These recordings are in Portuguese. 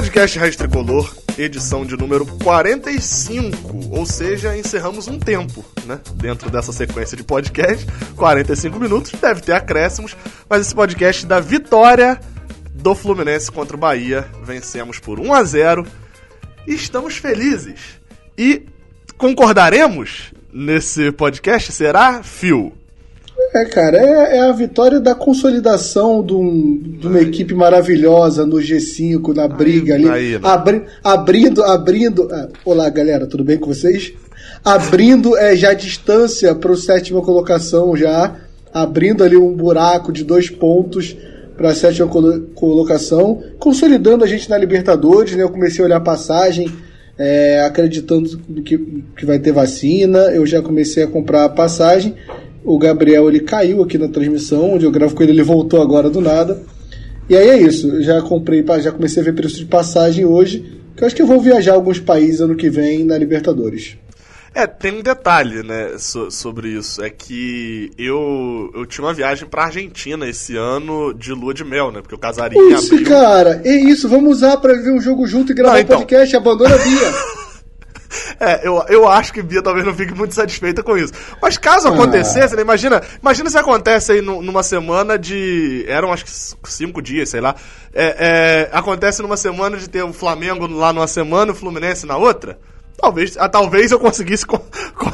Podcast Raiz Tricolor, edição de número 45, ou seja, encerramos um tempo, né? Dentro dessa sequência de podcast, 45 minutos, deve ter acréscimos, mas esse podcast da vitória do Fluminense contra o Bahia, vencemos por 1 a 0 e estamos felizes. E concordaremos nesse podcast, será, Phil? É, cara, é, é, a vitória da consolidação de, um, de uma equipe maravilhosa no G5, na briga ali. Aí, né? abri, abrindo, abrindo. Ah, olá, galera, tudo bem com vocês? Abrindo é, já distância para o sétima colocação, já. Abrindo ali um buraco de dois pontos para a sétima colocação, consolidando a gente na Libertadores, né? Eu comecei a olhar a passagem, é, acreditando que, que vai ter vacina, eu já comecei a comprar a passagem o Gabriel ele caiu aqui na transmissão, onde eu gravo com ele, ele voltou agora do nada. E aí é isso, já comprei, já comecei a ver preço de passagem hoje, que eu acho que eu vou viajar a alguns países ano que vem na Libertadores. É, tem um detalhe, né, so, sobre isso. É que eu, eu tinha uma viagem pra Argentina esse ano de lua de mel, né? Porque eu casaria em abril. cara, é isso. Vamos usar pra ver um jogo junto e gravar um então... podcast. Abandona a Bia. É, eu, eu acho que Bia talvez não fique muito satisfeita com isso. Mas caso ah. acontecesse, né, imagina, imagina se acontece aí numa semana de. Eram acho que cinco dias, sei lá. É, é, acontece numa semana de ter o Flamengo lá numa semana e o Fluminense na outra. Talvez, ah, talvez eu conseguisse con, con,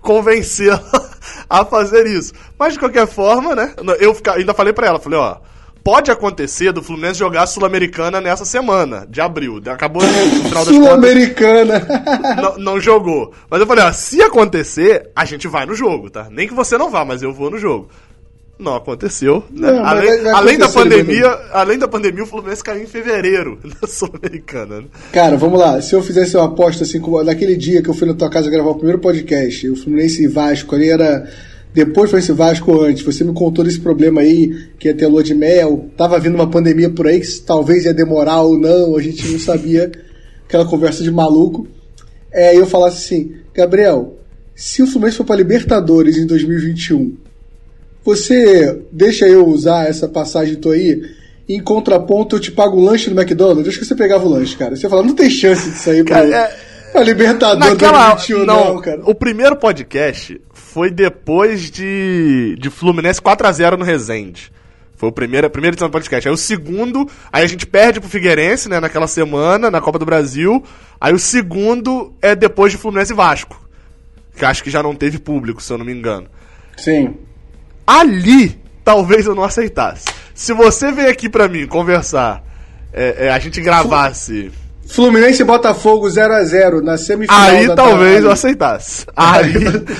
convencê-la a fazer isso. Mas de qualquer forma, né? Eu fica, ainda falei para ela, falei, ó pode acontecer do Fluminense jogar a Sul-Americana nessa semana, de abril. Acabou no Sul-Americana! Não, não, jogou. Mas eu falei, ó, se acontecer, a gente vai no jogo, tá? Nem que você não vá, mas eu vou no jogo. Não aconteceu. Né? Não, além, além da pandemia, além da pandemia, o Fluminense caiu em fevereiro na Sul-Americana. Né? Cara, vamos lá. Se eu fizesse uma aposta assim, naquele dia que eu fui na tua casa gravar o primeiro podcast, o Fluminense e Vasco ali era depois foi esse Vasco antes. Você me contou desse problema aí, que ia ter lua de mel. Tava vindo uma pandemia por aí que talvez ia demorar ou não, a gente não sabia. Aquela conversa de maluco. É, eu falasse assim, Gabriel, se o Fluminense for para Libertadores em 2021, você deixa eu usar essa passagem tua aí? Em contraponto, eu te pago o lanche do McDonald's. Acho que você pegava o lanche, cara. Você fala, não tem chance disso aí pra. Cara, é... Libertadores Naquela, 2021, não, não, cara. O primeiro podcast foi depois de, de Fluminense 4x0 no Resende. Foi o primeiro, a primeira edição do podcast. Aí o segundo, aí a gente perde pro Figueirense, né, naquela semana, na Copa do Brasil. Aí o segundo é depois de Fluminense e Vasco. Que acho que já não teve público, se eu não me engano. Sim. Ali, talvez eu não aceitasse. Se você veio aqui pra mim conversar, é, é, a gente gravasse. Fluminense e Botafogo 0x0 na semifinal. Aí talvez eu aceitasse. Aí.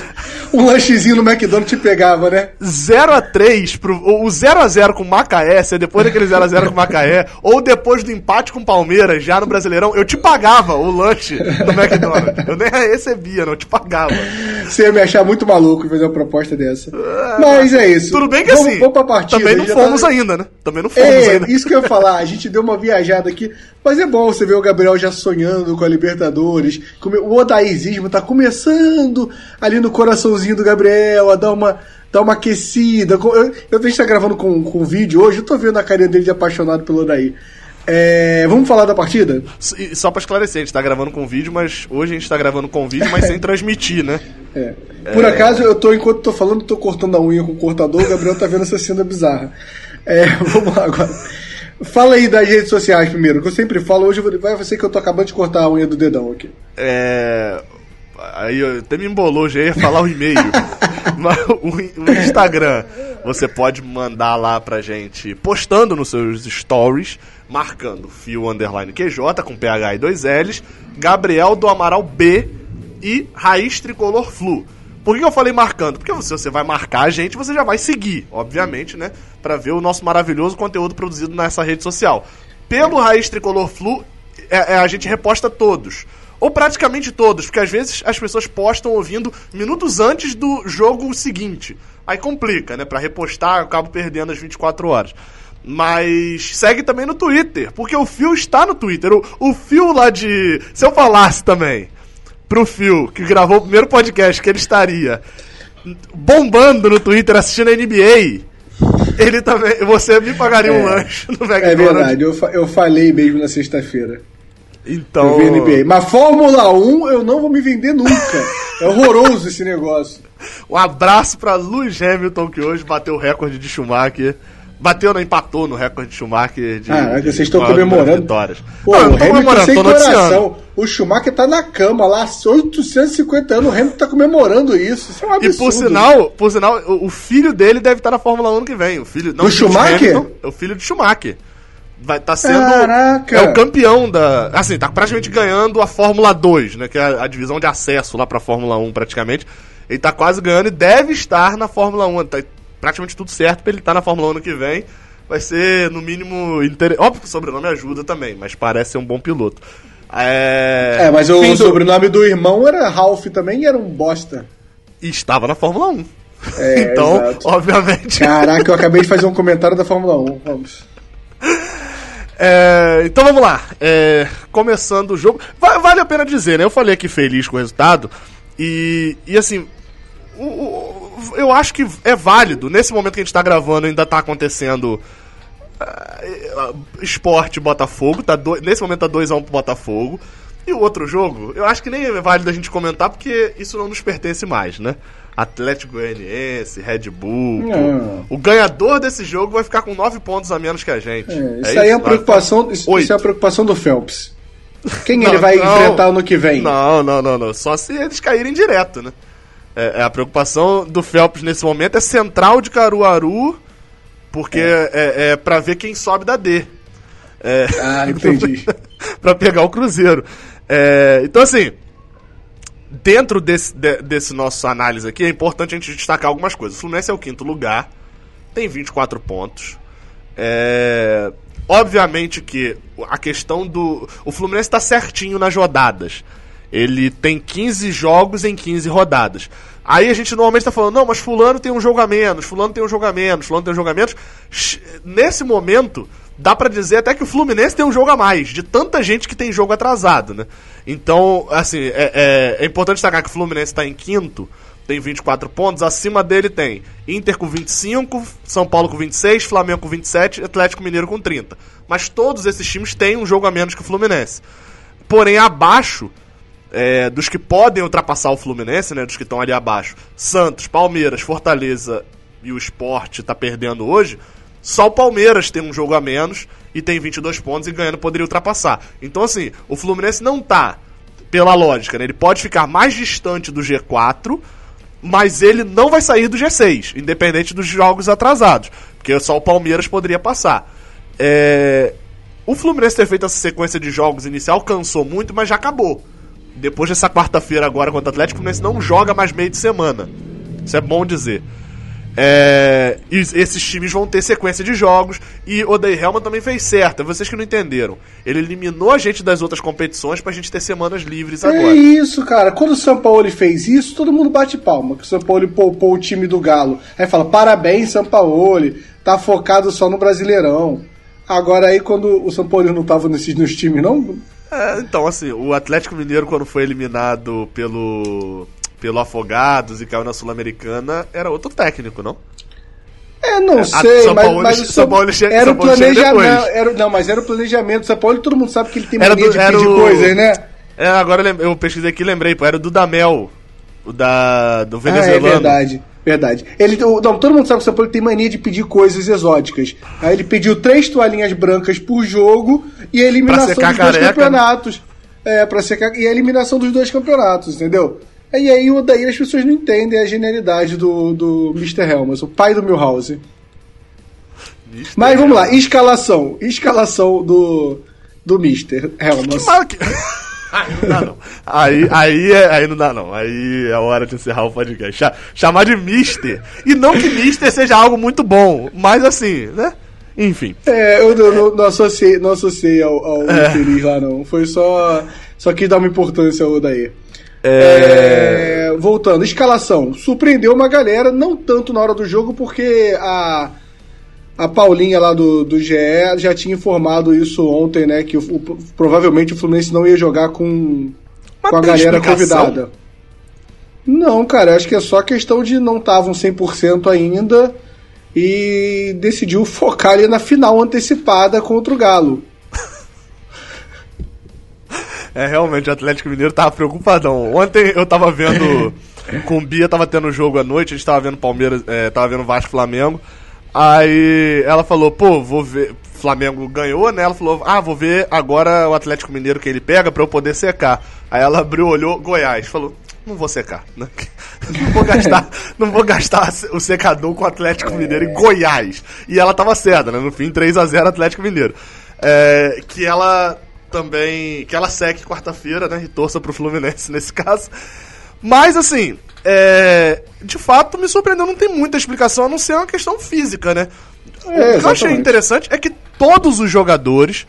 um lanchezinho no McDonald's te pegava, né? 0x3 pro. O 0x0 com Macaé, se é depois daquele 0x0 com Macaé, ou depois do empate com Palmeiras, já no Brasileirão, eu te pagava o lanche do McDonald's. Eu nem recebia, não, eu te pagava. Você ia me achar muito maluco fazer uma proposta dessa. É, Mas é isso. Tudo bem que vamos, assim. Vamos pra partida. Também não fomos tá... ainda, né? Também não fomos é, ainda. Isso que eu ia falar, a gente deu uma viajada aqui. Mas é bom você ver o Gabriel já sonhando com a Libertadores. O odaizismo tá começando ali no coraçãozinho do Gabriel a dar uma, dar uma aquecida. Eu, eu a gente tá gravando com, com vídeo hoje, eu tô vendo a carinha dele de apaixonado pelo Odaí. É, vamos falar da partida? Só para esclarecer, a gente tá gravando com vídeo, mas hoje a gente tá gravando com vídeo, mas sem transmitir, né? É. Por é... acaso, eu tô, enquanto tô falando, tô cortando a unha com o cortador, o Gabriel tá vendo essa cena bizarra. É, vamos lá agora. Fala aí das redes sociais primeiro, que eu sempre falo, hoje vai ser que eu tô acabando de cortar a unha do dedão aqui. É. Aí até me embolou, já ia falar o e-mail. o, o, Instagram, você pode mandar lá pra gente, postando nos seus stories, marcando fio underline QJ com PH e dois L's, Gabriel do Amaral B e Raiz Tricolor Flu. Por que eu falei marcando? Porque se você vai marcar a gente, você já vai seguir, obviamente, né? Pra ver o nosso maravilhoso conteúdo produzido nessa rede social. Pelo Raiz Tricolor Flu, é, é, a gente reposta todos. Ou praticamente todos, porque às vezes as pessoas postam ouvindo minutos antes do jogo seguinte. Aí complica, né? Pra repostar, eu acabo perdendo as 24 horas. Mas segue também no Twitter, porque o Fio está no Twitter. O, o Fio lá de. Se eu falasse também pro Phil, que gravou o primeiro podcast, que ele estaria bombando no Twitter assistindo a NBA. ele também. Você me pagaria é, um lanche no McDonald's. É verdade, eu, eu falei mesmo na sexta-feira. Então. Eu vi NBA. Mas Fórmula 1 eu não vou me vender nunca. é horroroso esse negócio. Um abraço pra Lewis Hamilton, que hoje bateu o recorde de Schumacher. Bateu, não empatou no recorde de Schumacher. De, ah, de, vocês estão comemorando. Vitórias. Pô, não, o Hamilton sem coração. O Schumacher tá na cama lá, 850 anos, o Hamilton tá comemorando isso. Isso é um absurdo. E por sinal, por sinal o, filho dele deve estar na Fórmula 1 ano que vem. O filho, não, o Schumacher? Hamilton, é o filho de Schumacher. Vai tá sendo Caraca. é o campeão da, assim, tá praticamente ganhando a Fórmula 2, né, que é a, a divisão de acesso lá para Fórmula 1 praticamente. Ele tá quase ganhando e deve estar na Fórmula 1. Tá praticamente tudo certo pra ele estar tá na Fórmula 1 ano que vem. Vai ser, no mínimo, inter... óbvio que o sobrenome ajuda também, mas parece ser um bom piloto. É, é mas o do... sobrenome do irmão era Ralph também e era um bosta. E estava na Fórmula 1. É, então, exato. obviamente. Caraca, eu acabei de fazer um comentário da Fórmula 1. Vamos. É, então vamos lá. É, começando o jogo. Vale a pena dizer, né? Eu falei aqui feliz com o resultado. E, e assim, o, o, eu acho que é válido. Nesse momento que a gente está gravando, ainda está acontecendo. Uh, esporte Botafogo, tá do, nesse momento tá 2x1 um pro Botafogo. E o outro jogo, eu acho que nem é válido a gente comentar porque isso não nos pertence mais, né? Atlético Goianiense, Red Bull. O ganhador desse jogo vai ficar com 9 pontos a menos que a gente. É, isso, é isso aí é a preocupação, isso, isso, é a preocupação do Phelps. Quem não, ele vai não, enfrentar no que vem? Não, não, não, não. Só se eles caírem direto, né? É, é, a preocupação do Phelps nesse momento é central de Caruaru, porque é, é, é para ver quem sobe da D. É, ah, entendi. para pegar o Cruzeiro. É, então, assim, dentro desse, de, desse nosso análise aqui, é importante a gente destacar algumas coisas. O Fluminense é o quinto lugar, tem 24 pontos. É, obviamente que a questão do. O Fluminense está certinho nas rodadas. Ele tem 15 jogos em 15 rodadas. Aí a gente normalmente está falando, não, mas fulano tem um jogo a menos, fulano tem um jogo a menos, fulano tem um jogo a menos. Nesse momento, dá para dizer até que o Fluminense tem um jogo a mais, de tanta gente que tem jogo atrasado, né? Então, assim, é, é, é importante destacar que o Fluminense está em quinto, tem 24 pontos, acima dele tem Inter com 25, São Paulo com 26, Flamengo com 27 e Atlético Mineiro com 30. Mas todos esses times têm um jogo a menos que o Fluminense. Porém, abaixo é, dos que podem ultrapassar o Fluminense, né, dos que estão ali abaixo, Santos, Palmeiras, Fortaleza e o Sport está perdendo hoje, só o Palmeiras tem um jogo a menos e tem 22 pontos e ganhando poderia ultrapassar. Então, assim, o Fluminense não tá, pela lógica, né, ele pode ficar mais distante do G4, mas ele não vai sair do G6, independente dos jogos atrasados, porque só o Palmeiras poderia passar. É... O Fluminense ter feito essa sequência de jogos inicial cansou muito, mas já acabou depois dessa quarta-feira agora contra o Atlético, o Fluminense não joga mais meio de semana. Isso é bom dizer. É, esses times vão ter sequência de jogos. E o Day Helman também fez certo. É vocês que não entenderam. Ele eliminou a gente das outras competições pra gente ter semanas livres é agora. É isso, cara. Quando o São Paulo fez isso, todo mundo bate palma. Que o São Paulo poupou o time do Galo. Aí fala: parabéns, São Paulo. Tá focado só no Brasileirão. Agora aí, quando o São Paulo não tava nesses nos times, não, é, então, assim, o Atlético Mineiro, quando foi eliminado pelo, pelo Afogados e caiu na Sul-Americana, era outro técnico, não? É, não a, sei, São mas, Paulo, mas São, São Paulo era São Paulo o planejamento. Era, não, mas era o planejamento. São Paulo todo mundo sabe que ele tem mania do, de pedir o, coisas, né? É, agora eu pesquisei aqui e lembrei, pô, era o Dudamel, o da, do venezuelano. Ah, é verdade. Verdade. Ele, não, todo mundo sabe que o São Paulo tem mania de pedir coisas exóticas. Aí ele pediu três toalhinhas brancas por jogo e a eliminação dos dois careca, né? campeonatos. É, pra secar. E a eliminação dos dois campeonatos, entendeu? E aí daí as pessoas não entendem a genialidade do, do Mr. Helmers, o pai do Milhouse. Mas vamos lá, escalação. Escalação do, do Mr. Helmers. Que Aí não dá não. Aí, aí, é, aí não dá não. Aí é hora de encerrar o podcast. chamar de Mister. E não que Mister seja algo muito bom, mas assim, né? Enfim. É, eu não, não, associei, não associei ao, ao é. infeliz lá, não. Foi só. Só que dar uma importância ao daí. É... É, voltando, escalação. Surpreendeu uma galera, não tanto na hora do jogo, porque a a Paulinha lá do, do GE já tinha informado isso ontem, né? Que o, o, provavelmente o Fluminense não ia jogar com, com a galera convidada. Não, cara, acho que é só questão de não estavam 100% ainda e decidiu focar ali na final antecipada contra o Galo. É, realmente, o Atlético Mineiro tava preocupadão. Ontem eu tava vendo. com o Bia, tava tendo jogo à noite, a gente tava vendo Palmeiras, é, tava vendo Vasco Flamengo. Aí ela falou, pô, vou ver. Flamengo ganhou, né? Ela falou, ah, vou ver agora o Atlético Mineiro que ele pega pra eu poder secar. Aí ela abriu, olhou, Goiás, falou, não vou secar, né? Não vou gastar, não vou gastar o secador com o Atlético Mineiro em Goiás. E ela tava certa, né? No fim, 3 a 0 Atlético Mineiro. É, que ela também. Que ela segue quarta-feira, né? E torça pro Fluminense nesse caso. Mas assim, é, de fato me surpreendeu, não tem muita explicação a não ser uma questão física, né? É, o que eu achei interessante é que todos os jogadores,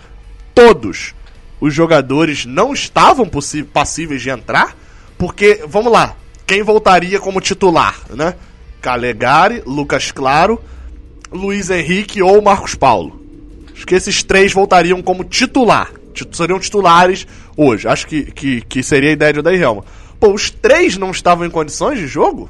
todos os jogadores não estavam passíveis de entrar, porque, vamos lá, quem voltaria como titular, né? Calegari, Lucas Claro, Luiz Henrique ou Marcos Paulo. Acho que esses três voltariam como titular seriam titulares hoje. Acho que, que, que seria a ideia de Odair Helma. Pô, os três não estavam em condições de jogo?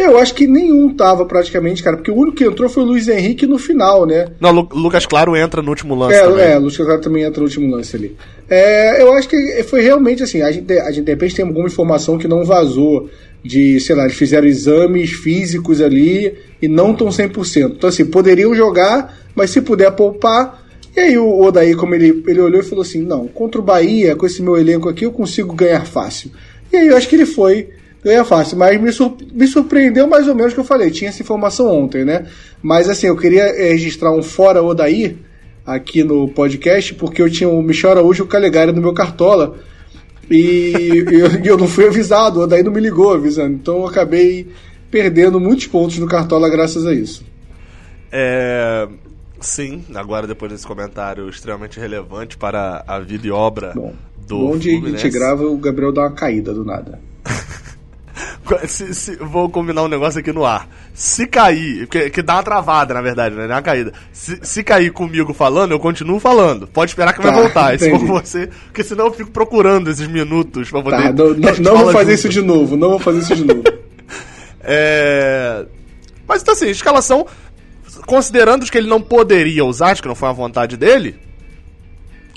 Eu acho que nenhum tava praticamente, cara, porque o único que entrou foi o Luiz Henrique no final, né? Não, Lu Lucas Claro entra no último lance é, também. É, Lucas Claro também entra no último lance ali. É, eu acho que foi realmente assim, a gente, a gente de repente tem alguma informação que não vazou de, sei lá, eles fizeram exames físicos ali e não estão 100%. Então assim, poderiam jogar, mas se puder poupar, e aí o Odaí, como ele, ele olhou e falou assim, não, contra o Bahia, com esse meu elenco aqui, eu consigo ganhar fácil. E aí eu acho que ele foi ganhar fácil, mas me, me surpreendeu mais ou menos o que eu falei, tinha essa informação ontem, né? Mas assim, eu queria eh, registrar um fora Odaí aqui no podcast, porque eu tinha o Michel Araújo e o Calegari no meu cartola, e eu, eu, não fui avisado, o Odaí não me ligou avisando, então eu acabei perdendo muitos pontos no cartola graças a isso. É, Sim, agora depois desse comentário extremamente relevante para a vida e obra Bom, do onde a gente grava, o Gabriel dá uma caída do nada. se, se, vou combinar um negócio aqui no ar. Se cair, que, que dá uma travada, na verdade, né? Não é uma caída. Se, se cair comigo falando, eu continuo falando. Pode esperar que tá, vai voltar. Se for você, porque senão eu fico procurando esses minutos pra poder. Tá, não, não, não vou fazer junto. isso de novo, não vou fazer isso de novo. é. Mas então assim, escalação considerando que ele não poderia usar, acho que não foi a vontade dele.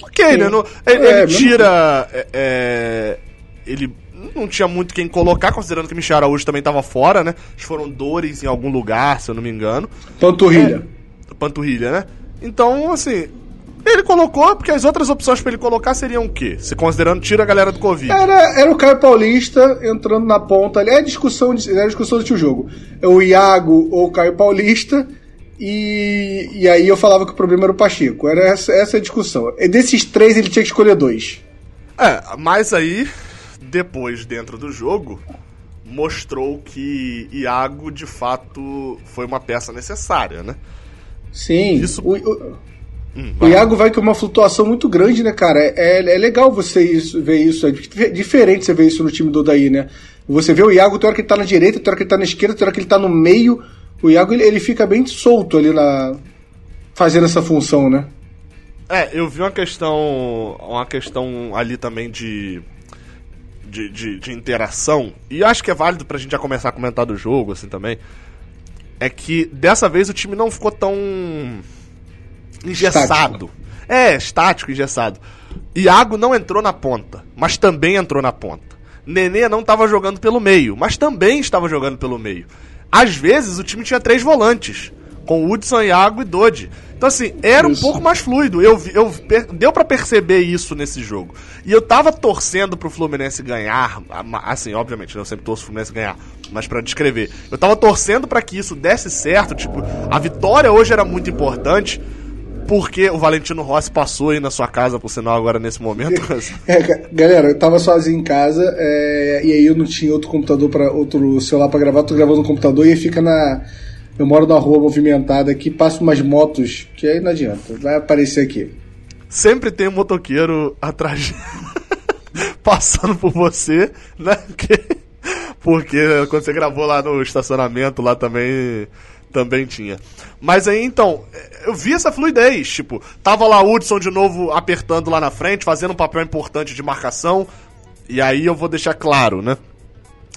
Ok, Sim. né? Não, ele, é, ele tira. É, é, ele não tinha muito quem colocar, considerando que Michel Araújo também estava fora, né? Foram dores em algum lugar, se eu não me engano. Panturrilha. É, panturrilha, né? Então, assim, ele colocou, porque as outras opções para ele colocar seriam o quê? Se considerando tira a galera do Covid. Era, era o Caio Paulista entrando na ponta ali. É discussão, de, é discussão do tio jogo. É o Iago ou o Caio Paulista. E, e aí eu falava que o problema era o Pacheco. Era essa, essa a discussão. E desses três ele tinha que escolher dois. É, mas aí, depois dentro do jogo, mostrou que Iago de fato foi uma peça necessária, né? Sim. Isso... O, o, hum, o Iago vai com uma flutuação muito grande, né, cara? É, é, é legal você isso, ver isso. É diferente você ver isso no time do Odaí, né? Você vê o Iago, tem hora que ele tá na direita, tem hora que ele tá na esquerda, tem hora que ele tá no meio o Iago ele, ele fica bem solto ali na fazendo essa função, né? É, eu vi uma questão uma questão ali também de de, de, de, interação, e acho que é válido pra gente já começar a comentar do jogo, assim, também, é que dessa vez o time não ficou tão engessado. Estático. É, estático, engessado. Iago não entrou na ponta, mas também entrou na ponta. Nenê não estava jogando pelo meio, mas também estava jogando pelo meio. Às vezes o time tinha três volantes, com Hudson, Iago e Dodi. Então, assim, era um pouco mais fluido. Eu, eu, deu para perceber isso nesse jogo. E eu tava torcendo pro Fluminense ganhar. Assim, obviamente, eu sempre torço pro Fluminense ganhar. Mas para descrever, eu tava torcendo para que isso desse certo. Tipo, a vitória hoje era muito importante porque o Valentino Rossi passou aí na sua casa, por sinal, agora nesse momento. É, galera, eu tava sozinho em casa é, e aí eu não tinha outro computador para outro celular para gravar, tô gravando no computador e aí fica na. Eu moro na rua movimentada aqui, passo umas motos, que aí não adianta, vai aparecer aqui. Sempre tem um motoqueiro atrás, passando por você, né? Porque quando você gravou lá no estacionamento, lá também também tinha. Mas aí então, eu vi essa fluidez. Tipo, tava lá o Hudson de novo apertando lá na frente, fazendo um papel importante de marcação. E aí eu vou deixar claro, né?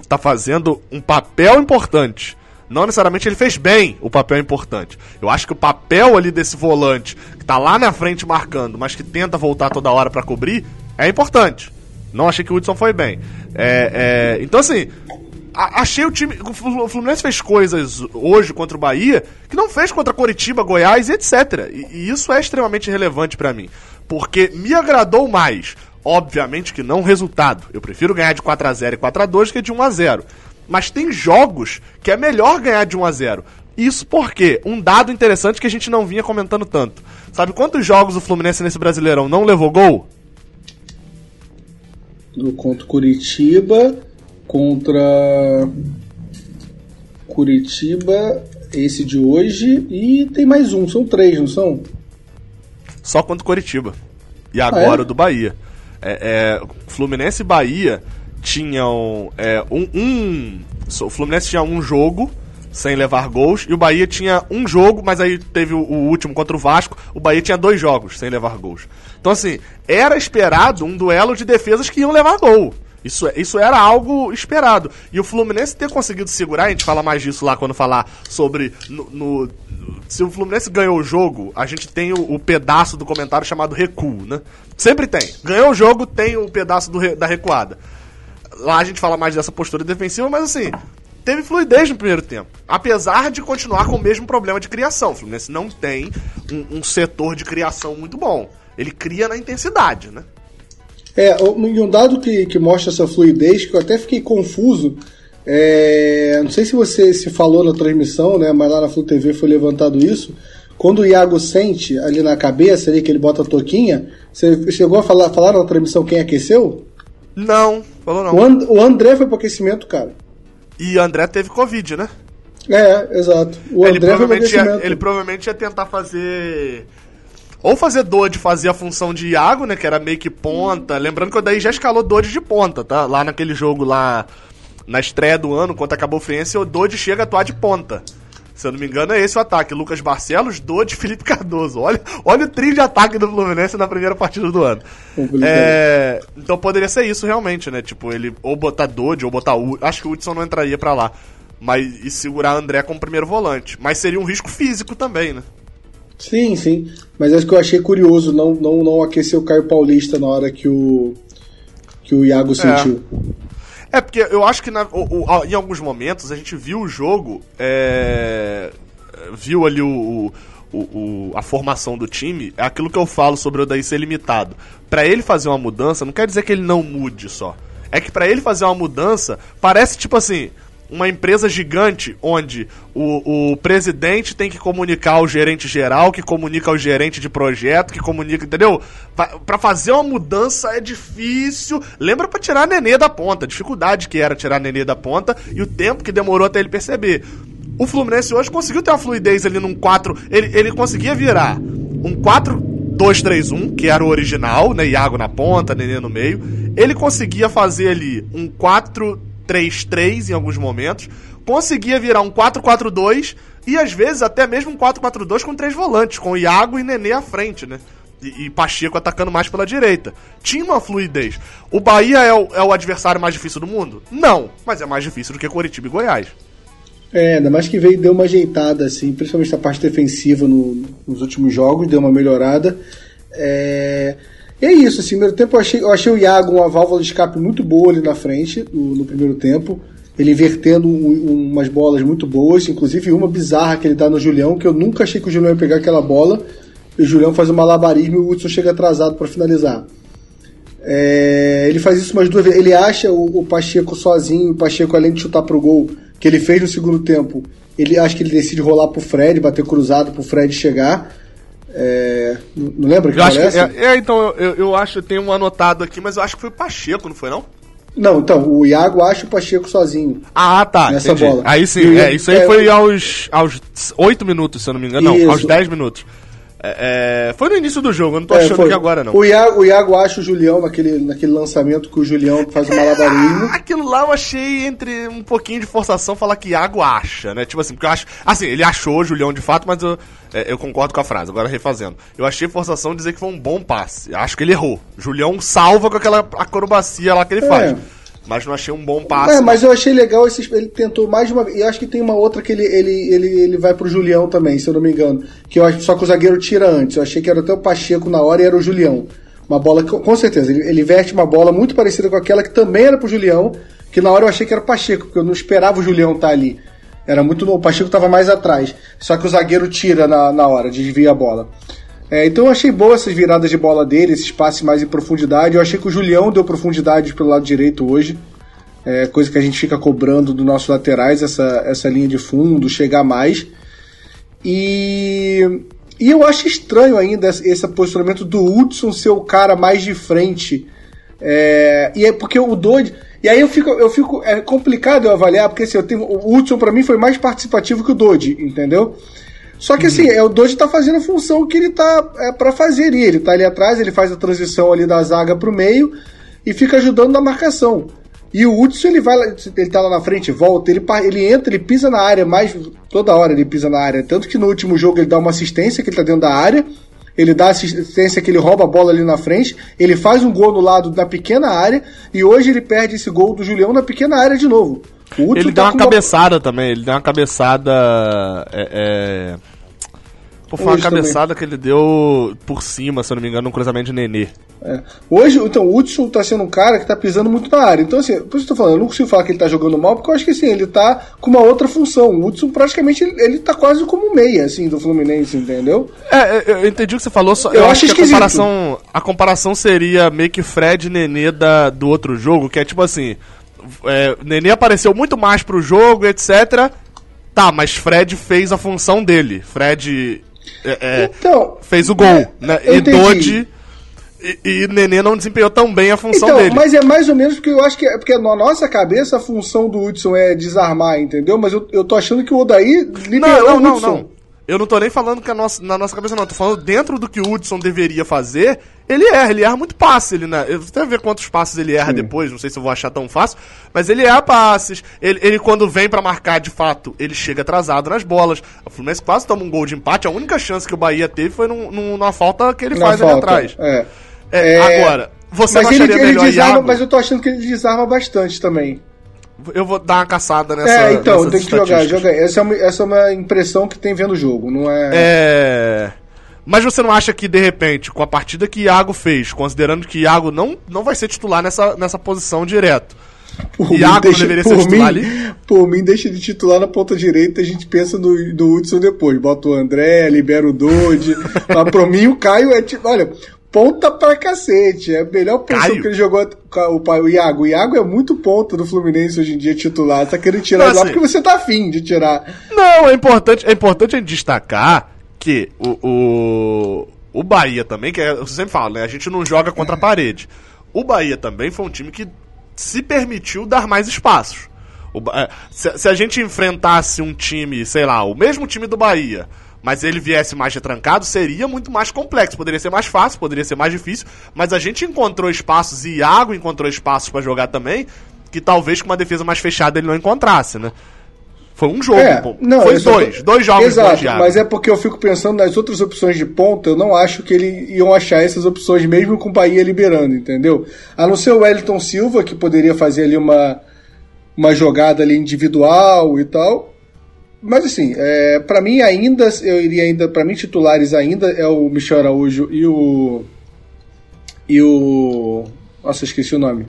Tá fazendo um papel importante. Não necessariamente ele fez bem o papel importante. Eu acho que o papel ali desse volante, que tá lá na frente marcando, mas que tenta voltar toda hora para cobrir, é importante. Não achei que o Hudson foi bem. É, é, então, assim, achei o time. O Fluminense fez coisas hoje contra o Bahia que não fez contra Coritiba, Goiás etc. E, e isso é extremamente relevante para mim. Porque me agradou mais. Obviamente que não resultado. Eu prefiro ganhar de 4 a 0 e 4 a 2 que de 1 a 0 Mas tem jogos que é melhor ganhar de 1 a 0 Isso porque um dado interessante que a gente não vinha comentando tanto. Sabe quantos jogos o Fluminense nesse Brasileirão não levou gol? No contra Curitiba, contra Curitiba, esse de hoje, e tem mais um, são três, não são? Só contra Curitiba. E agora ah, é? o do Bahia. É, é, Fluminense e Bahia tinham é, um, um. O Fluminense tinha um jogo sem levar gols. E o Bahia tinha um jogo, mas aí teve o, o, último contra o Vasco. O Bahia tinha dois jogos sem levar gols. Então, assim, era esperado um duelo de defesas que iam levar gol. Isso, isso era algo esperado. E o Fluminense ter conseguido segurar, a gente fala mais disso lá quando falar sobre. No, no se o Fluminense ganhou o jogo, a gente tem o, o, pedaço do comentário chamado recuo, né? Sempre tem. Ganhou o jogo, tem o pedaço do, da recuada. Lá a gente fala mais dessa postura defensiva, mas assim, teve fluidez no primeiro tempo. Apesar de continuar com o mesmo problema de criação. O Fluminense não tem um, um setor de criação muito bom. Ele cria na intensidade, né? É, e um dado que, que mostra essa fluidez, que eu até fiquei confuso, é, não sei se você se falou na transmissão, né, mas lá na Flu TV foi levantado isso. Quando o Iago sente ali na cabeça, ali que ele bota a toquinha, você chegou a falar, falar na transmissão quem aqueceu? Não, falou não. O, And, o André foi pro aquecimento, cara. E o André teve Covid, né? É, exato. O ele André provavelmente ia, Ele provavelmente ia tentar fazer ou fazer Dodge fazia a função de Iago, né? Que era meio que ponta. Lembrando que daí já escalou Dodge de ponta, tá? Lá naquele jogo lá, na estreia do ano, contra a Cabo Friense, o Dodge chega a atuar de ponta. Se eu não me engano, é esse o ataque. Lucas Barcelos, Dodge, Felipe Cardoso. Olha, olha o trio de ataque do Fluminense na primeira partida do ano. É, então poderia ser isso realmente, né? Tipo, ele ou botar Dodge ou botar o. Acho que o Hudson não entraria para lá. Mas e segurar André como primeiro volante. Mas seria um risco físico também, né? Sim, sim. Mas acho que eu achei curioso não, não, não aquecer o Caio Paulista na hora que o, que o Iago é. sentiu. É, porque eu acho que na, o, o, em alguns momentos a gente viu o jogo, é, viu ali o, o, a formação do time, é aquilo que eu falo sobre o daí ser limitado. Para ele fazer uma mudança, não quer dizer que ele não mude só. É que para ele fazer uma mudança, parece tipo assim, uma empresa gigante onde o, o presidente tem que comunicar ao gerente geral, que comunica ao gerente de projeto, que comunica, entendeu? para fazer uma mudança é difícil. Lembra para tirar a nenê da ponta, a dificuldade que era tirar a nenê da ponta e o tempo que demorou até ele perceber. O Fluminense hoje conseguiu ter uma fluidez ali num 4. Ele, ele conseguia virar um 4-2-3-1, que era o original, né? Iago na ponta, Nenê no meio. Ele conseguia fazer ali um 4 3-3 em alguns momentos, conseguia virar um 4-4-2 e às vezes até mesmo um 4-4-2 com três volantes, com Iago e Nenê à frente, né? E, e, Pacheco atacando mais pela direita. Tinha uma fluidez. O Bahia é o, é o adversário mais difícil do mundo? Não, mas é mais difícil do que Coritiba e Goiás. É, ainda mais que veio deu uma ajeitada, assim, principalmente na parte defensiva no, nos últimos jogos, deu uma melhorada. É... E é isso, assim, primeiro tempo eu achei, eu achei o Iago uma válvula de escape muito boa ali na frente, no, no primeiro tempo. Ele invertendo um, umas bolas muito boas, inclusive uma bizarra que ele dá no Julião, que eu nunca achei que o Julião ia pegar aquela bola. E o Julião faz um malabarismo e o Hudson chega atrasado para finalizar. É, ele faz isso umas duas vezes. Ele acha o, o Pacheco sozinho, o Pacheco, além de chutar pro gol, que ele fez no segundo tempo, ele acha que ele decide rolar pro Fred, bater cruzado pro Fred chegar. É, não lembra que eu acho que, é, é, então, eu, eu acho, eu tenho um anotado aqui, mas eu acho que foi o Pacheco, não foi não? Não, então, o Iago acha o Pacheco sozinho. Ah, tá. Nessa entendi. bola. Aí sim, é, isso aí é, foi aos, aos 8 minutos, se eu não me engano. Não, isso. aos 10 minutos. É, é, foi no início do jogo, eu não tô é, achando foi. que agora não. O Iago, o Iago acha o Julião naquele, naquele lançamento que o Julião faz o malabarismo. aquilo lá eu achei entre um pouquinho de forçação falar que Iago acha, né? Tipo assim, porque eu acho. Assim, ele achou o Julião de fato, mas eu, é, eu concordo com a frase, agora refazendo. Eu achei forçação dizer que foi um bom passe. Acho que ele errou. Julião salva com aquela acrobacia lá que ele faz. Mas não achei um bom passe. É, mas eu achei legal esse, ele tentou mais uma vez. E acho que tem uma outra que ele, ele, ele, ele vai pro Julião também, se eu não me engano. Que eu acho só que o zagueiro tira antes. Eu achei que era até o Pacheco na hora e era o Julião. Uma bola que, com certeza, ele, ele veste uma bola muito parecida com aquela que também era pro Julião, que na hora eu achei que era o Pacheco, porque eu não esperava o Julião estar tá ali. Era muito novo, o Pacheco estava mais atrás. Só que o zagueiro tira na, na hora, desvia a bola. É, então eu achei boa essas viradas de bola dele, esse espaço mais em profundidade. Eu achei que o Julião deu profundidade pelo lado direito hoje. É, coisa que a gente fica cobrando dos nossos laterais, essa, essa linha de fundo, chegar mais. E, e eu acho estranho ainda esse posicionamento do Hudson ser o cara mais de frente. É, e é porque o Dodge. E aí eu fico, eu fico. É complicado eu avaliar, porque assim, eu tenho, o Hudson para mim foi mais participativo que o Dodge, entendeu? Só que assim, é, o Doge tá fazendo a função que ele tá é, para fazer ali. Ele tá ali atrás, ele faz a transição ali da zaga pro meio e fica ajudando na marcação. E o Hudson, ele vai ele tá lá na frente, volta, ele, ele entra, ele pisa na área, mais toda hora ele pisa na área. Tanto que no último jogo ele dá uma assistência que ele tá dentro da área, ele dá assistência que ele rouba a bola ali na frente, ele faz um gol no lado da pequena área, e hoje ele perde esse gol do Julião na pequena área de novo ele tá dá uma cabeçada uma... também, ele deu uma cabeçada. É, é... Pô, foi uma cabeçada também. que ele deu por cima, se eu não me engano, no cruzamento de Nenê. É. Hoje, então, o Hudson tá sendo um cara que tá pisando muito na área. Então, assim, por isso que eu tô falando, eu não consigo falar que ele tá jogando mal, porque eu acho que assim, ele tá com uma outra função. O Hudson praticamente ele, ele tá quase como meia, assim, do Fluminense, entendeu? É, é eu entendi o que você falou, só eu, eu acho, acho que a comparação, a comparação seria meio que Fred e Nenê da, do outro jogo, que é tipo assim é, Nenê apareceu muito mais pro jogo, etc. Tá, mas Fred fez a função dele. Fred é, é, então, fez o gol, é, né? E Dodge e, e Nenê não desempenhou tão bem a função então, dele. Mas é mais ou menos porque eu acho que é porque na nossa cabeça a função do Hudson é desarmar, entendeu? Mas eu, eu tô achando que o Odaí liberou não, não, o Hudson. Não, não. Eu não tô nem falando que a nossa, na nossa cabeça, não. Eu tô falando dentro do que o Hudson deveria fazer. Ele erra, ele erra muito passe. Ele, né? Eu vou até ver quantos passes ele erra Sim. depois, não sei se eu vou achar tão fácil. Mas ele erra passes. Ele, ele quando vem para marcar de fato, ele chega atrasado nas bolas. O Fluminense quase toma um gol de empate. A única chance que o Bahia teve foi num, num, numa falta que ele Na faz falta, ali atrás. É. É, é. Agora, você mas ele, ele desarma, Mas eu tô achando que ele desarma bastante também. Eu vou dar uma caçada nessa. É, então, tem que jogar, jogar. Essa é, uma, essa é uma impressão que tem vendo o jogo, não é. É. Mas você não acha que, de repente, com a partida que Iago fez, considerando que Iago não, não vai ser titular nessa, nessa posição direto, por Iago deixa, deveria ser titular mim, ali? Por mim, deixa de titular na ponta direita, a gente pensa no, no Hudson depois. Bota o André, libera o Dodge. mas pra mim, o Caio é tipo. Olha, ponta pra cacete. É a melhor posição Caio. que ele jogou o, o, Iago. O Iago é muito ponta do Fluminense hoje em dia titular. Você tá querendo tirar Não, lá assim, porque você tá afim de tirar. Não, é importante, é importante a gente destacar que o, o, o Bahia também, que é, eu sempre falo, né? A gente não joga contra a parede. O Bahia também foi um time que se permitiu dar mais espaços. O, é, se, se a gente enfrentasse um time, sei lá, o mesmo time do Bahia mas ele viesse mais retrancado, seria muito mais complexo. Poderia ser mais fácil, poderia ser mais difícil, mas a gente encontrou espaços, e Iago encontrou espaços para jogar também, que talvez com uma defesa mais fechada ele não encontrasse, né? Foi um jogo, é, não, foi dois, tô... dois jogos Exato, mas é porque eu fico pensando nas outras opções de ponta, eu não acho que eles iam achar essas opções mesmo com o Bahia liberando, entendeu? A não ser o Wellington Silva, que poderia fazer ali uma, uma jogada ali individual e tal, mas assim, é, para mim ainda, eu iria ainda, para mim titulares ainda é o Michel Araújo e o e o nossa, esqueci o nome.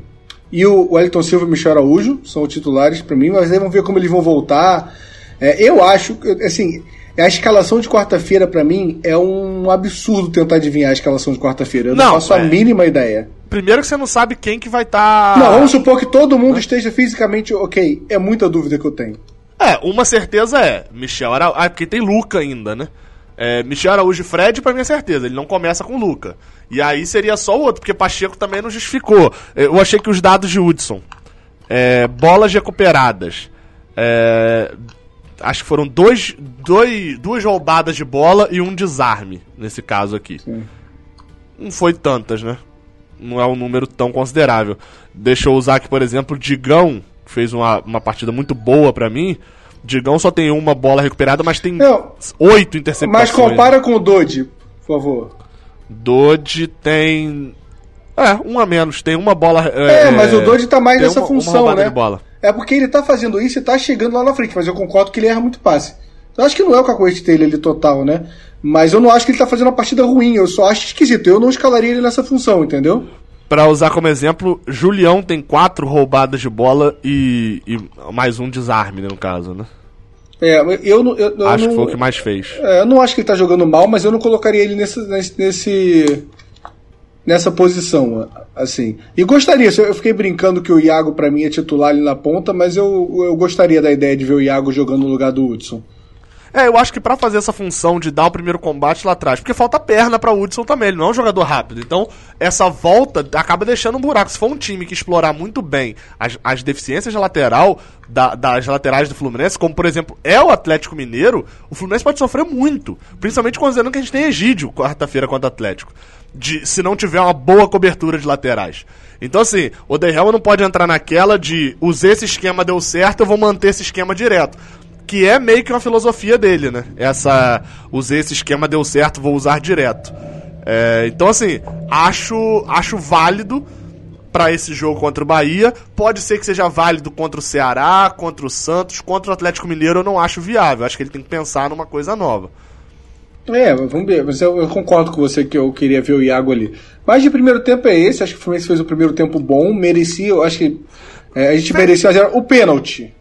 E o Wellington Silva e o Michel Araújo são os titulares para mim, mas aí vamos ver como eles vão voltar. É, eu acho, assim, a escalação de quarta-feira para mim é um absurdo tentar adivinhar a escalação de quarta-feira. Eu não, não faço é. a mínima ideia. Primeiro que você não sabe quem que vai estar. Tá... Não, vamos supor que todo mundo esteja fisicamente ok. É muita dúvida que eu tenho. É, uma certeza é, Michel Araújo. Ah, porque tem Luca ainda, né? É, Michel Araújo e Fred, pra minha certeza, ele não começa com Luca. E aí seria só o outro, porque Pacheco também não justificou. Eu achei que os dados de Hudson, é, bolas recuperadas, é, acho que foram dois, dois, duas roubadas de bola e um desarme, nesse caso aqui. Sim. Não foi tantas, né? Não é um número tão considerável. Deixa eu usar aqui, por exemplo, Digão fez uma, uma partida muito boa para mim. Digão só tem uma bola recuperada, mas tem Não, oito interceptações. Mas compara com o Dodge, por favor. Dodge tem É, um a menos. Tem uma bola. É, é mas o Dodge tá mais nessa uma, função, uma né? É porque ele tá fazendo isso e tá chegando lá na frente, mas eu concordo que ele erra muito passe. Eu acho que não é o cacoete dele ali total, né? Mas eu não acho que ele tá fazendo uma partida ruim, eu só acho esquisito. Eu não escalaria ele nessa função, entendeu? Para usar como exemplo, Julião tem quatro roubadas de bola e, e mais um desarme, né, no caso, né? É, eu, eu, eu acho não, que foi o que mais fez. É, eu não acho que ele tá jogando mal, mas eu não colocaria ele nesse, nesse, nessa posição, assim. E gostaria, eu fiquei brincando que o Iago para mim é titular ali na ponta, mas eu, eu gostaria da ideia de ver o Iago jogando no lugar do Hudson. É, eu acho que para fazer essa função de dar o primeiro combate lá atrás, porque falta perna para o Hudson também, ele não é um jogador rápido. Então, essa volta acaba deixando um buraco. Se for um time que explorar muito bem as, as deficiências de lateral da, das laterais do Fluminense, como por exemplo é o Atlético Mineiro, o Fluminense pode sofrer muito. Principalmente considerando que a gente tem Egídio quarta-feira contra o Atlético. De, se não tiver uma boa cobertura de laterais. Então, assim, o De não pode entrar naquela de usei esse esquema, deu certo, eu vou manter esse esquema direto que é meio que uma filosofia dele, né? Essa. Usei esse esquema, deu certo, vou usar direto. É, então, assim, acho, acho válido para esse jogo contra o Bahia. Pode ser que seja válido contra o Ceará, contra o Santos, contra o Atlético Mineiro, eu não acho viável. Acho que ele tem que pensar numa coisa nova. É, vamos ver. Mas eu, eu, concordo com você que eu queria ver o Iago ali. Mas de primeiro tempo é esse. Acho que o Fluminense fez o primeiro tempo bom. Merecia, eu acho que é, a gente merecia fazer o pênalti.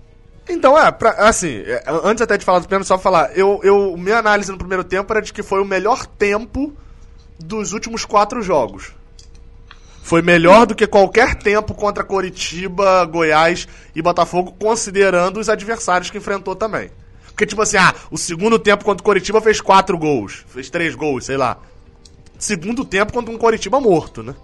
Então, é, pra, assim, é, antes até de falar do pênalti, só falar, eu, eu, minha análise no primeiro tempo era de que foi o melhor tempo dos últimos quatro jogos. Foi melhor do que qualquer tempo contra Coritiba, Goiás e Botafogo, considerando os adversários que enfrentou também. Porque, tipo assim, ah, o segundo tempo contra o Coritiba fez quatro gols, fez três gols, sei lá. Segundo tempo contra um Coritiba morto, né?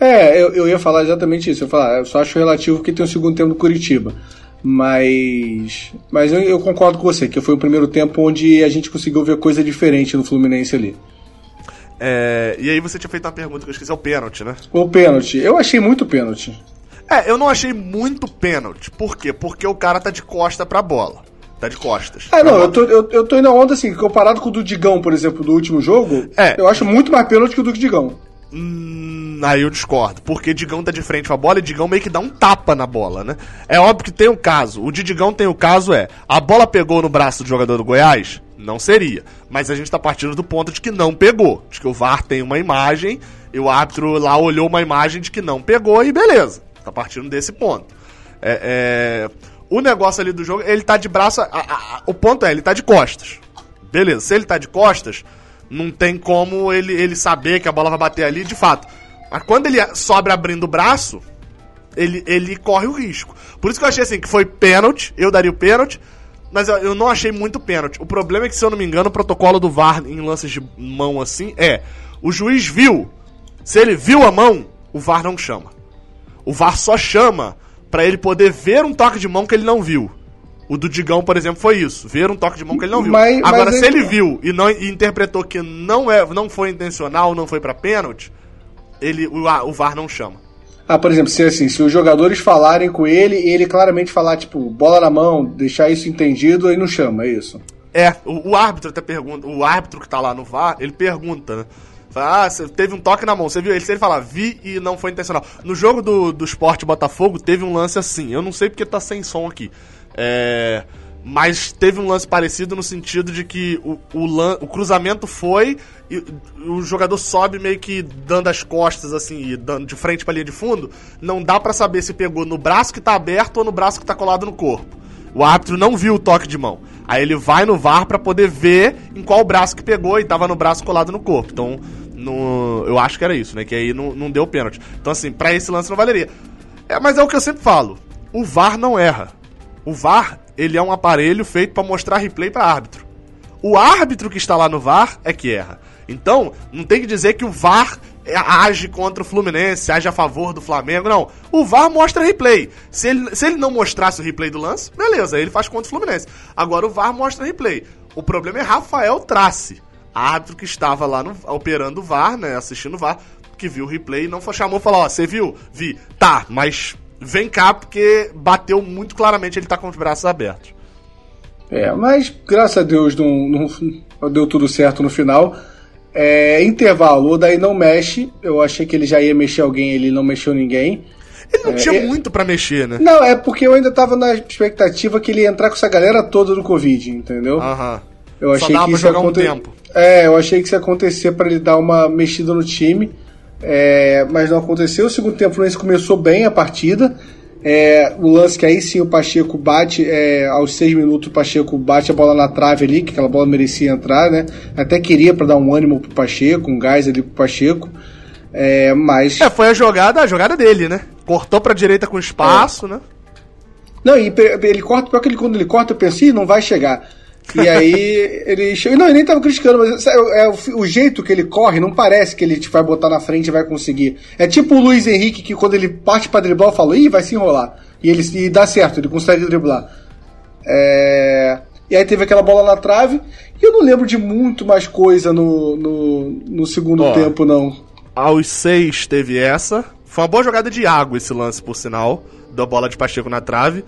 É, eu, eu ia falar exatamente isso. Eu, falar, eu só acho relativo que tem o segundo tempo do Curitiba. Mas. Mas eu, eu, concordo com você, que foi o primeiro tempo onde a gente conseguiu ver coisa diferente no Fluminense ali. É, e aí você tinha feito uma pergunta que eu esqueci, é o pênalti, né? O pênalti. Eu achei muito pênalti. É, eu não achei muito pênalti. Por quê? Porque o cara tá de costa pra bola. Tá de costas. Ah, não, eu tô, eu, eu tô indo onda assim, comparado com o do Digão, por exemplo, do último jogo, é. eu acho muito mais pênalti que o do Digão. Hum, aí eu discordo, porque Digão tá de frente com a bola e Digão meio que dá um tapa na bola, né? É óbvio que tem um caso. O de Digão tem o caso é, a bola pegou no braço do jogador do Goiás? Não seria. Mas a gente tá partindo do ponto de que não pegou. De que o VAR tem uma imagem e o árbitro lá olhou uma imagem de que não pegou e beleza. Tá partindo desse ponto. É, é... O negócio ali do jogo, ele tá de braço. A, a, a, o ponto é, ele tá de costas. Beleza, se ele tá de costas, não tem como ele, ele saber que a bola vai bater ali, de fato. Mas quando ele sobe abrindo o braço, ele, ele corre o risco. Por isso que eu achei assim, que foi pênalti, eu daria o pênalti, mas eu, eu não achei muito pênalti. O problema é que, se eu não me engano, o protocolo do VAR em lances de mão assim é: o juiz viu, se ele viu a mão, o VAR não chama. O VAR só chama para ele poder ver um toque de mão que ele não viu. O do Digão, por exemplo, foi isso. Ver um toque de mão que ele não viu. Mas, Agora, mas se ele viu e não e interpretou que não, é, não foi intencional, não foi para pênalti, ele, o, o VAR não chama. Ah, por exemplo, se assim, se os jogadores falarem com ele e ele claramente falar, tipo, bola na mão, deixar isso entendido, aí não chama, é isso? É, o, o árbitro até pergunta, o árbitro que tá lá no VAR, ele pergunta, né? Fala, ah, teve um toque na mão, você viu ele? Se ele falar, vi e não foi intencional. No jogo do, do Sport Botafogo, teve um lance assim, eu não sei porque tá sem som aqui. É, mas teve um lance parecido no sentido de que o, o, lan, o cruzamento foi e o jogador sobe meio que dando as costas, assim, dando de frente pra linha de fundo. Não dá para saber se pegou no braço que tá aberto ou no braço que tá colado no corpo. O árbitro não viu o toque de mão. Aí ele vai no VAR para poder ver em qual braço que pegou e tava no braço colado no corpo. Então, no, eu acho que era isso, né? Que aí não, não deu pênalti. Então, assim, pra esse lance não valeria. É, mas é o que eu sempre falo. O VAR não erra. O VAR, ele é um aparelho feito para mostrar replay para árbitro. O árbitro que está lá no VAR é que erra. Então, não tem que dizer que o VAR age contra o Fluminense, age a favor do Flamengo, não. O VAR mostra replay. Se ele, se ele não mostrasse o replay do lance, beleza, ele faz contra o Fluminense. Agora o VAR mostra replay. O problema é Rafael Trace, árbitro que estava lá no, operando o VAR, né, assistindo o VAR, que viu o replay e não chamou e falou, ó, você viu? Vi. Tá, mas vem cá porque bateu muito claramente, ele tá com os braços abertos. É, mas graças a Deus não, não deu tudo certo no final. É, intervalo, o daí não mexe. Eu achei que ele já ia mexer alguém, ele não mexeu ninguém. Ele não é, tinha é, muito para mexer, né? Não, é porque eu ainda tava na expectativa que ele ia entrar com essa galera toda do Covid, entendeu? Aham. Eu achei Só que isso jogar aconte... um. É, eu achei que isso ia acontecer para ele dar uma mexida no time. É, mas não aconteceu. O segundo tempo o Fluminense começou bem a partida. É, o lance que aí sim o Pacheco bate, é, aos seis minutos o Pacheco bate a bola na trave ali, que aquela bola merecia entrar, né? Até queria para dar um ânimo pro Pacheco, um gás ali pro Pacheco. É, mas. É, foi a jogada, a jogada dele, né? Cortou pra direita com espaço, é. né? Não, e ele corta, pior que ele, quando ele corta, eu pensei, não vai chegar. E aí ele chegou. Não, ele nem tava criticando, mas é, é o, o, jeito que ele corre, não parece que ele te vai botar na frente e vai conseguir. É tipo o Luiz Henrique que quando ele parte pra driblar, eu falo, ih, vai se enrolar. E ele e dá certo, ele consegue driblar. É... E aí teve aquela bola na trave. E eu não lembro de muito mais coisa no, no, no segundo Ó, tempo, não. Aos seis teve essa. Foi uma boa jogada de água esse lance, por sinal. Da bola de Pacheco na trave.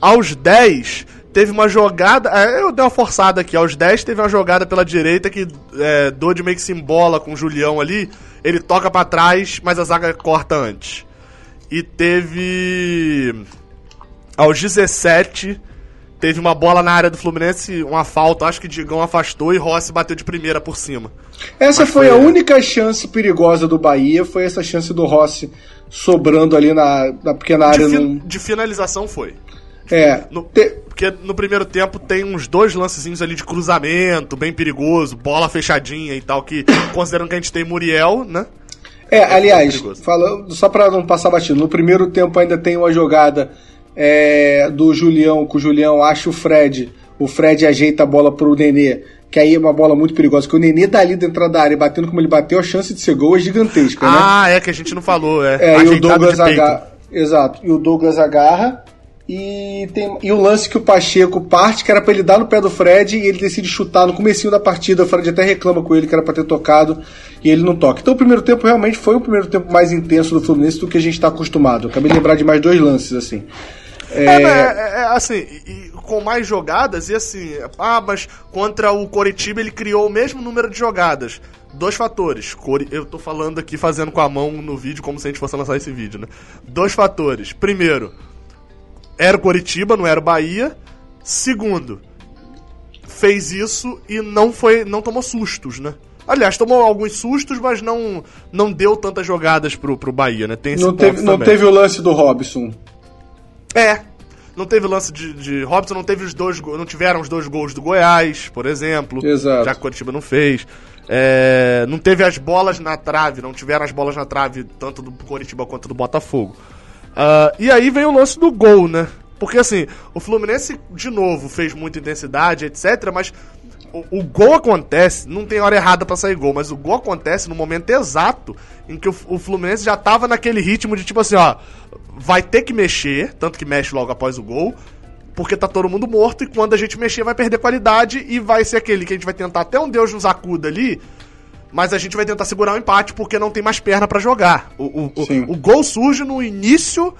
Aos 10, teve uma jogada. É, eu dei uma forçada aqui. Aos 10 teve uma jogada pela direita que é, Dodge meio que se embola com o Julião ali. Ele toca para trás, mas a zaga corta antes. E teve. Aos 17, teve uma bola na área do Fluminense, uma falta, acho que Digão afastou e Rossi bateu de primeira por cima. Essa foi, foi, a única chance perigosa do Bahia, foi essa chance do Rossi sobrando ali na, na pequena área. De, fi, no... de finalização foi. É. No, te... Porque no primeiro tempo tem uns dois lancezinhos ali de cruzamento, bem perigoso, bola fechadinha e tal, que considerando que a gente tem Muriel, né? É, é aliás, falando, só para não passar batido, no primeiro tempo ainda tem uma jogada é, do Julião, que o Julião acha o Fred, o Fred ajeita a bola pro Nenê, que aí é uma bola muito perigosa, que o Nenê dali dentro da área, batendo como ele bateu, a chance de ser gol é gigantesca, né? Ah, é que a gente não falou, é. É, e o Douglas agarra. Exato, e o Douglas agarra e, tem, e o lance que o Pacheco parte, que era para ele dar no pé do Fred, e ele decide chutar no comecinho da partida. O Fred até reclama com ele que era para ter tocado, e ele não toca. Então o primeiro tempo realmente foi o primeiro tempo mais intenso do Fluminense do que a gente está acostumado. Acabei de lembrar de mais dois lances, assim. É, é, é, é assim, e, com mais jogadas, e assim, ah, mas contra o Coritiba ele criou o mesmo número de jogadas. Dois fatores. Eu tô falando aqui fazendo com a mão no vídeo, como se a gente fosse lançar esse vídeo, né? Dois fatores. Primeiro, era o Coritiba, não era o Bahia. Segundo, fez isso e não foi, não tomou sustos, né? Aliás, tomou alguns sustos, mas não não deu tantas jogadas pro, pro Bahia, né? Tem não, teve, não teve o lance do Robson. É. Não teve o lance de, de Robson, não teve os dois não tiveram os dois gols do Goiás, por exemplo. Exato. Já que o Coritiba não fez. É, não teve as bolas na trave, não tiveram as bolas na trave tanto do Coritiba quanto do Botafogo. Uh, e aí vem o lance do gol, né? Porque assim, o Fluminense, de novo, fez muita intensidade, etc. Mas o, o gol acontece, não tem hora errada para sair gol, mas o gol acontece no momento exato em que o, o, Fluminense já tava naquele ritmo de tipo assim, ó, vai ter que mexer, tanto que mexe logo após o gol, porque tá todo mundo morto e quando a gente mexer vai perder qualidade e vai ser aquele que a gente vai tentar até um Deus nos acuda ali mas a gente vai tentar segurar o um empate porque não tem mais perna para jogar. O, o, o, o, gol surge no início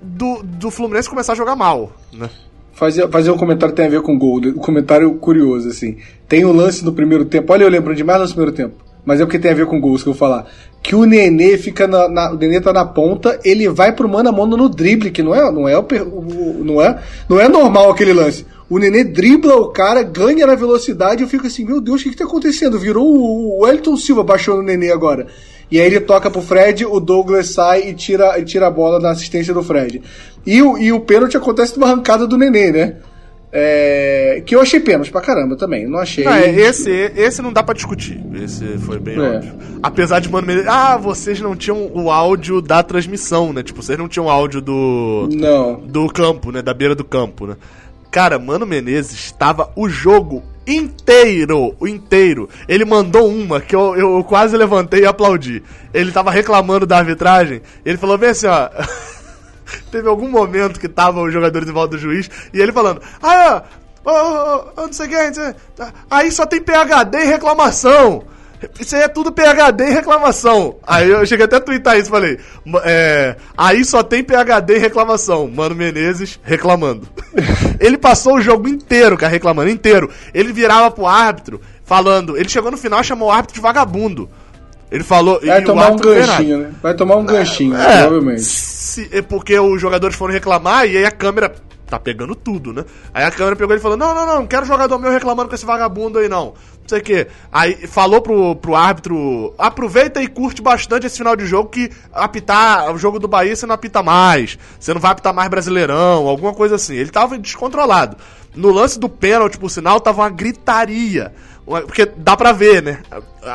do, do Fluminense começar a jogar mal, né? Fazer, fazer um comentário que tem a ver com gol, um comentário curioso, assim. Tem um lance no primeiro tempo, olha eu lembro demais no primeiro tempo, mas é porque tem a ver com gols que eu vou falar. Que o Nenê fica na, na, o Nenê tá na ponta, ele vai pro mano a mano no drible, que não é, não é, o, não é, não é normal aquele lance. O Nenê dribla o cara, ganha na velocidade. Eu fico assim, meu Deus, o que, que tá acontecendo? Virou o Wellington Silva baixou no Nenê agora. E aí ele toca pro Fred, o Douglas sai e tira, e tira a bola na assistência do Fred. E o, e o pênalti acontece numa arrancada do Nenê, né? É, que eu achei pênalti pra caramba também. Não achei. Não, é, esse, esse não dá pra discutir. Esse foi bem é. óbvio. Apesar de, mano, ah, vocês não tinham o áudio da transmissão, né? Tipo, vocês não tinham o áudio do. Não. Do campo, né? Da beira do campo, né? Cara, Mano Menezes estava o jogo inteiro, o inteiro. Ele mandou uma que eu, eu quase levantei e aplaudi. Ele tava reclamando da arbitragem. Ele falou bem assim, ó. Teve algum momento que tava os jogadores em volta do juiz e ele falando: Ah, oh, oh, oh, não sei o que, aí só tem PHD e reclamação. Isso aí é tudo PHD e reclamação. Aí eu cheguei até a twittar isso, falei. É, aí só tem PHD e reclamação. Mano Menezes reclamando. ele passou o jogo inteiro, cara, reclamando, inteiro. Ele virava pro árbitro, falando. Ele chegou no final e chamou o árbitro de vagabundo. Ele falou. Vai tomar um ganchinho, né? Vai tomar um ganchinho, é, provavelmente. Se, é porque os jogadores foram reclamar e aí a câmera tá pegando tudo, né? Aí a câmera pegou e falou: Não, não, não, não quero jogador meu reclamando com esse vagabundo aí, não. Não sei o quê. Aí falou pro, pro árbitro: aproveita e curte bastante esse final de jogo que apitar o jogo do Bahia você não apita mais. Você não vai apitar mais brasileirão, alguma coisa assim. Ele tava descontrolado. No lance do pênalti, por sinal, tava uma gritaria. Porque dá pra ver, né?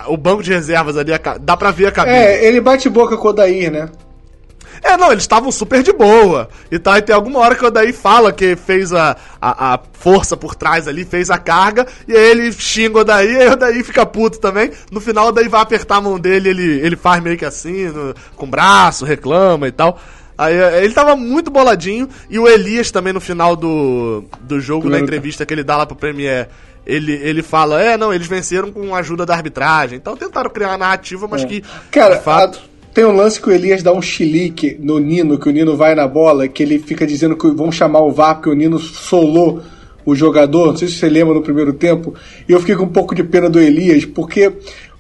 O banco de reservas ali, dá pra ver a cabine. É, ele bate boca com o Odair, né? É, não, eles estavam super de boa. E tá, e tem alguma hora que o Daí fala que fez a, a, a, força por trás ali, fez a carga, e aí ele xinga o Daí, e aí o Daí fica puto também. No final o Daí vai apertar a mão dele, ele, ele faz meio que assim, no, com o braço, reclama e tal. Aí é, ele tava muito boladinho, e o Elias também no final do, do jogo, na entrevista que ele dá lá pro Premier, ele, ele fala, é, não, eles venceram com a ajuda da arbitragem. Então tentaram criar uma narrativa, mas é. que. Cara, de fato. A tem um lance que o Elias dá um chilique no Nino, que o Nino vai na bola, que ele fica dizendo que vão chamar o VAR porque o Nino solou o jogador. Não sei se você lembra no primeiro tempo. E eu fiquei com um pouco de pena do Elias, porque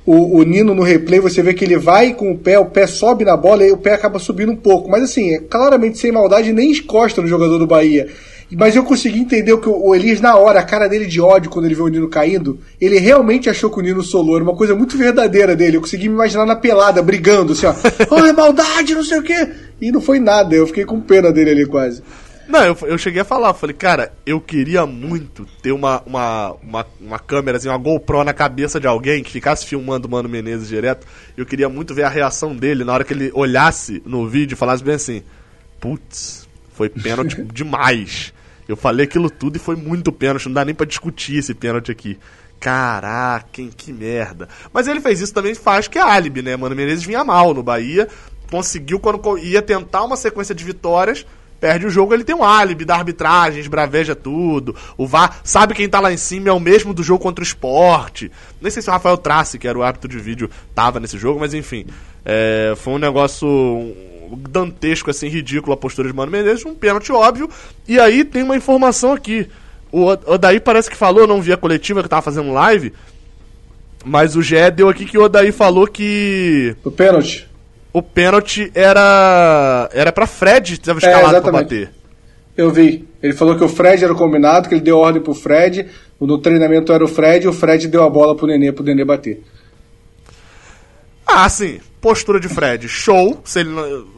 o, o, Nino no replay, você vê que ele vai com o pé, o pé sobe na bola e o pé acaba subindo um pouco. Mas assim, é claramente sem maldade, nem encosta no jogador do Bahia. Mas eu consegui entender o que o Elias, na hora, a cara dele de ódio quando ele viu o Nino caindo, ele realmente achou que o Nino solou. Era uma coisa muito verdadeira dele. Eu consegui me imaginar na pelada, brigando, assim, ó. Oh, é maldade, não sei o quê. E não foi nada, eu fiquei com pena dele ali quase. Não, eu, eu cheguei a falar, falei, cara, eu queria muito ter uma, uma, uma, uma câmera, assim, uma GoPro na cabeça de alguém que ficasse filmando o Mano Menezes direto. Eu queria muito ver a reação dele na hora que ele olhasse no vídeo e falasse bem assim: putz, foi pênalti demais. Eu falei aquilo tudo e foi muito pênalti, não dá nem para discutir esse pênalti aqui. Caraca, hein, que merda. Mas ele fez isso também, faz que é álibi, né? Mano Menezes vinha mal no Bahia, conseguiu quando ia tentar uma sequência de vitórias, perde o jogo, ele tem um álibi da arbitragem, esbraveja tudo. O VAR sabe quem tá lá em cima é o mesmo do jogo contra o esporte. Nem sei se o Rafael Trace, que era o árbitro de vídeo, tava nesse jogo, mas enfim. É, foi um negócio dantesco, assim, ridículo a postura de Mano Menezes, um pênalti óbvio. E aí tem uma informação aqui. O Odaí parece que falou, não vi a coletiva que tava fazendo live, mas o Gé deu aqui que o Odaí falou que. O pênalti. O pênalti era. Era pra Fred, estava escalado é, pra bater. Eu vi. Ele falou que o Fred era o combinado, que ele deu ordem pro Fred, no treinamento era o Fred, e o Fred deu a bola pro Nenê, pro Nenê bater. Ah, sim. Postura de Fred, show. Se ele,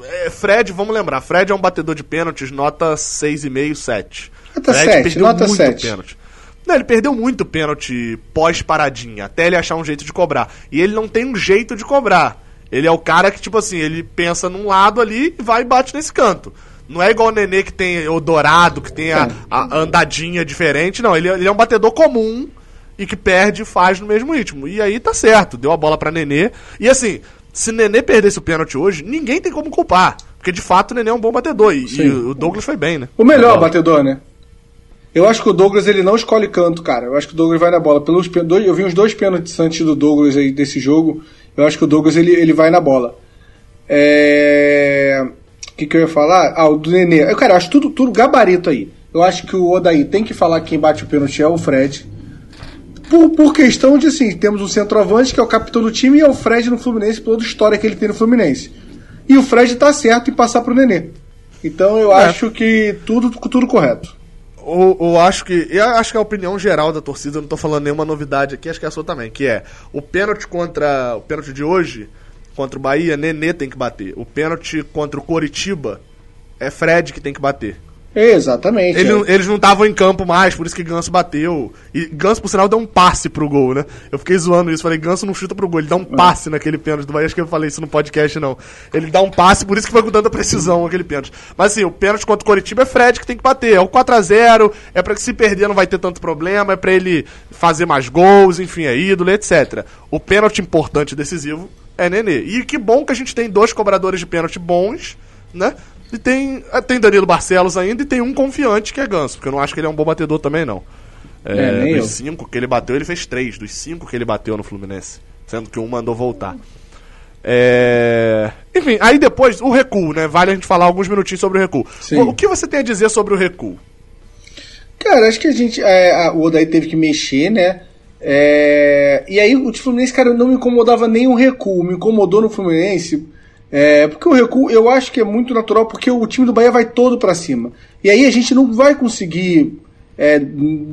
é, Fred, vamos lembrar, Fred é um batedor de pênaltis, nota 6,5, 7. Nota Fred 7, perdeu nota muito 7. pênalti. Não, ele perdeu muito pênalti pós-paradinha, até ele achar um jeito de cobrar. E ele não tem um jeito de cobrar. Ele é o cara que, tipo assim, ele pensa num lado ali e vai e bate nesse canto. Não é igual o Nenê que tem o dourado, que tem a, a andadinha diferente. Não, ele, ele é um batedor comum e que perde e faz no mesmo ritmo. E aí tá certo, deu a bola pra Nenê. E assim, se Nenê perdesse o pênalti hoje, ninguém tem como culpar. Porque de fato o Nenê é um bom batedor. E, e o Douglas foi bem, né? O melhor batedor, né? Eu acho que o Douglas ele não escolhe canto, cara. Eu acho que o Douglas vai na bola. Pelos, dois, eu vi uns dois pênaltis antes do Douglas aí desse jogo. Eu acho que o Douglas ele, ele vai na bola. É. O que, que eu ia falar? Ah, o do Nenê. Eu, cara, eu acho tudo, tudo gabarito aí. Eu acho que o Odaí tem que falar que quem bate o pênalti é o Fred. Por, por questão de, assim, temos um centroavante que é o capitão do time e é o Fred no Fluminense, por toda a história que ele tem no Fluminense. E o Fred tá certo em passar pro Nenê. Então eu é. acho que tudo, tudo correto. Eu, eu, acho que. Eu acho que a opinião geral da torcida, eu não tô falando nenhuma novidade aqui, acho que é a sua também, que é o pênalti contra. O pênalti de hoje, contra o Bahia, Nenê tem que bater. O pênalti contra o Coritiba é Fred que tem que bater. Exatamente. Ele, é. Eles não estavam em campo mais, por isso que Ganso bateu. E Ganso, por sinal, deu um passe pro gol, né? Eu fiquei zoando isso, falei, Ganso não chuta pro gol, ele dá um é. passe naquele pênalti do Bahia, acho que eu falei isso no podcast, não. Ele dá um passe, por isso que foi com tanta precisão aquele pênalti. Mas assim, o pênalti contra o Coritiba é Fred que tem que bater, é o 4x0, é pra que se perder não vai ter tanto problema, é pra ele fazer mais gols, enfim, é ídolo, etc. O pênalti importante e decisivo é Nenê. E que bom que a gente tem dois cobradores de pênalti bons, né? E tem, é, tem Danilo Barcelos ainda e tem um confiante que é Ganso, porque eu não acho que ele é um bom batedor também, não. É, é, dos eu. cinco que ele bateu, ele fez três. Dos cinco que ele bateu no Fluminense. Sendo que um mandou voltar. É... Enfim, aí depois, o recuo, né? Vale a gente falar alguns minutinhos sobre o recuo. O, o, que você tem a dizer sobre o recuo? Cara, acho que a gente. É, a, o Odaí teve que mexer, né? É, e aí o Fluminense, cara, não me incomodava nem um recuo, me incomodou no Fluminense. É, porque o recuo eu acho que é muito natural, porque o time do Bahia vai todo para cima. E aí a gente não vai conseguir é,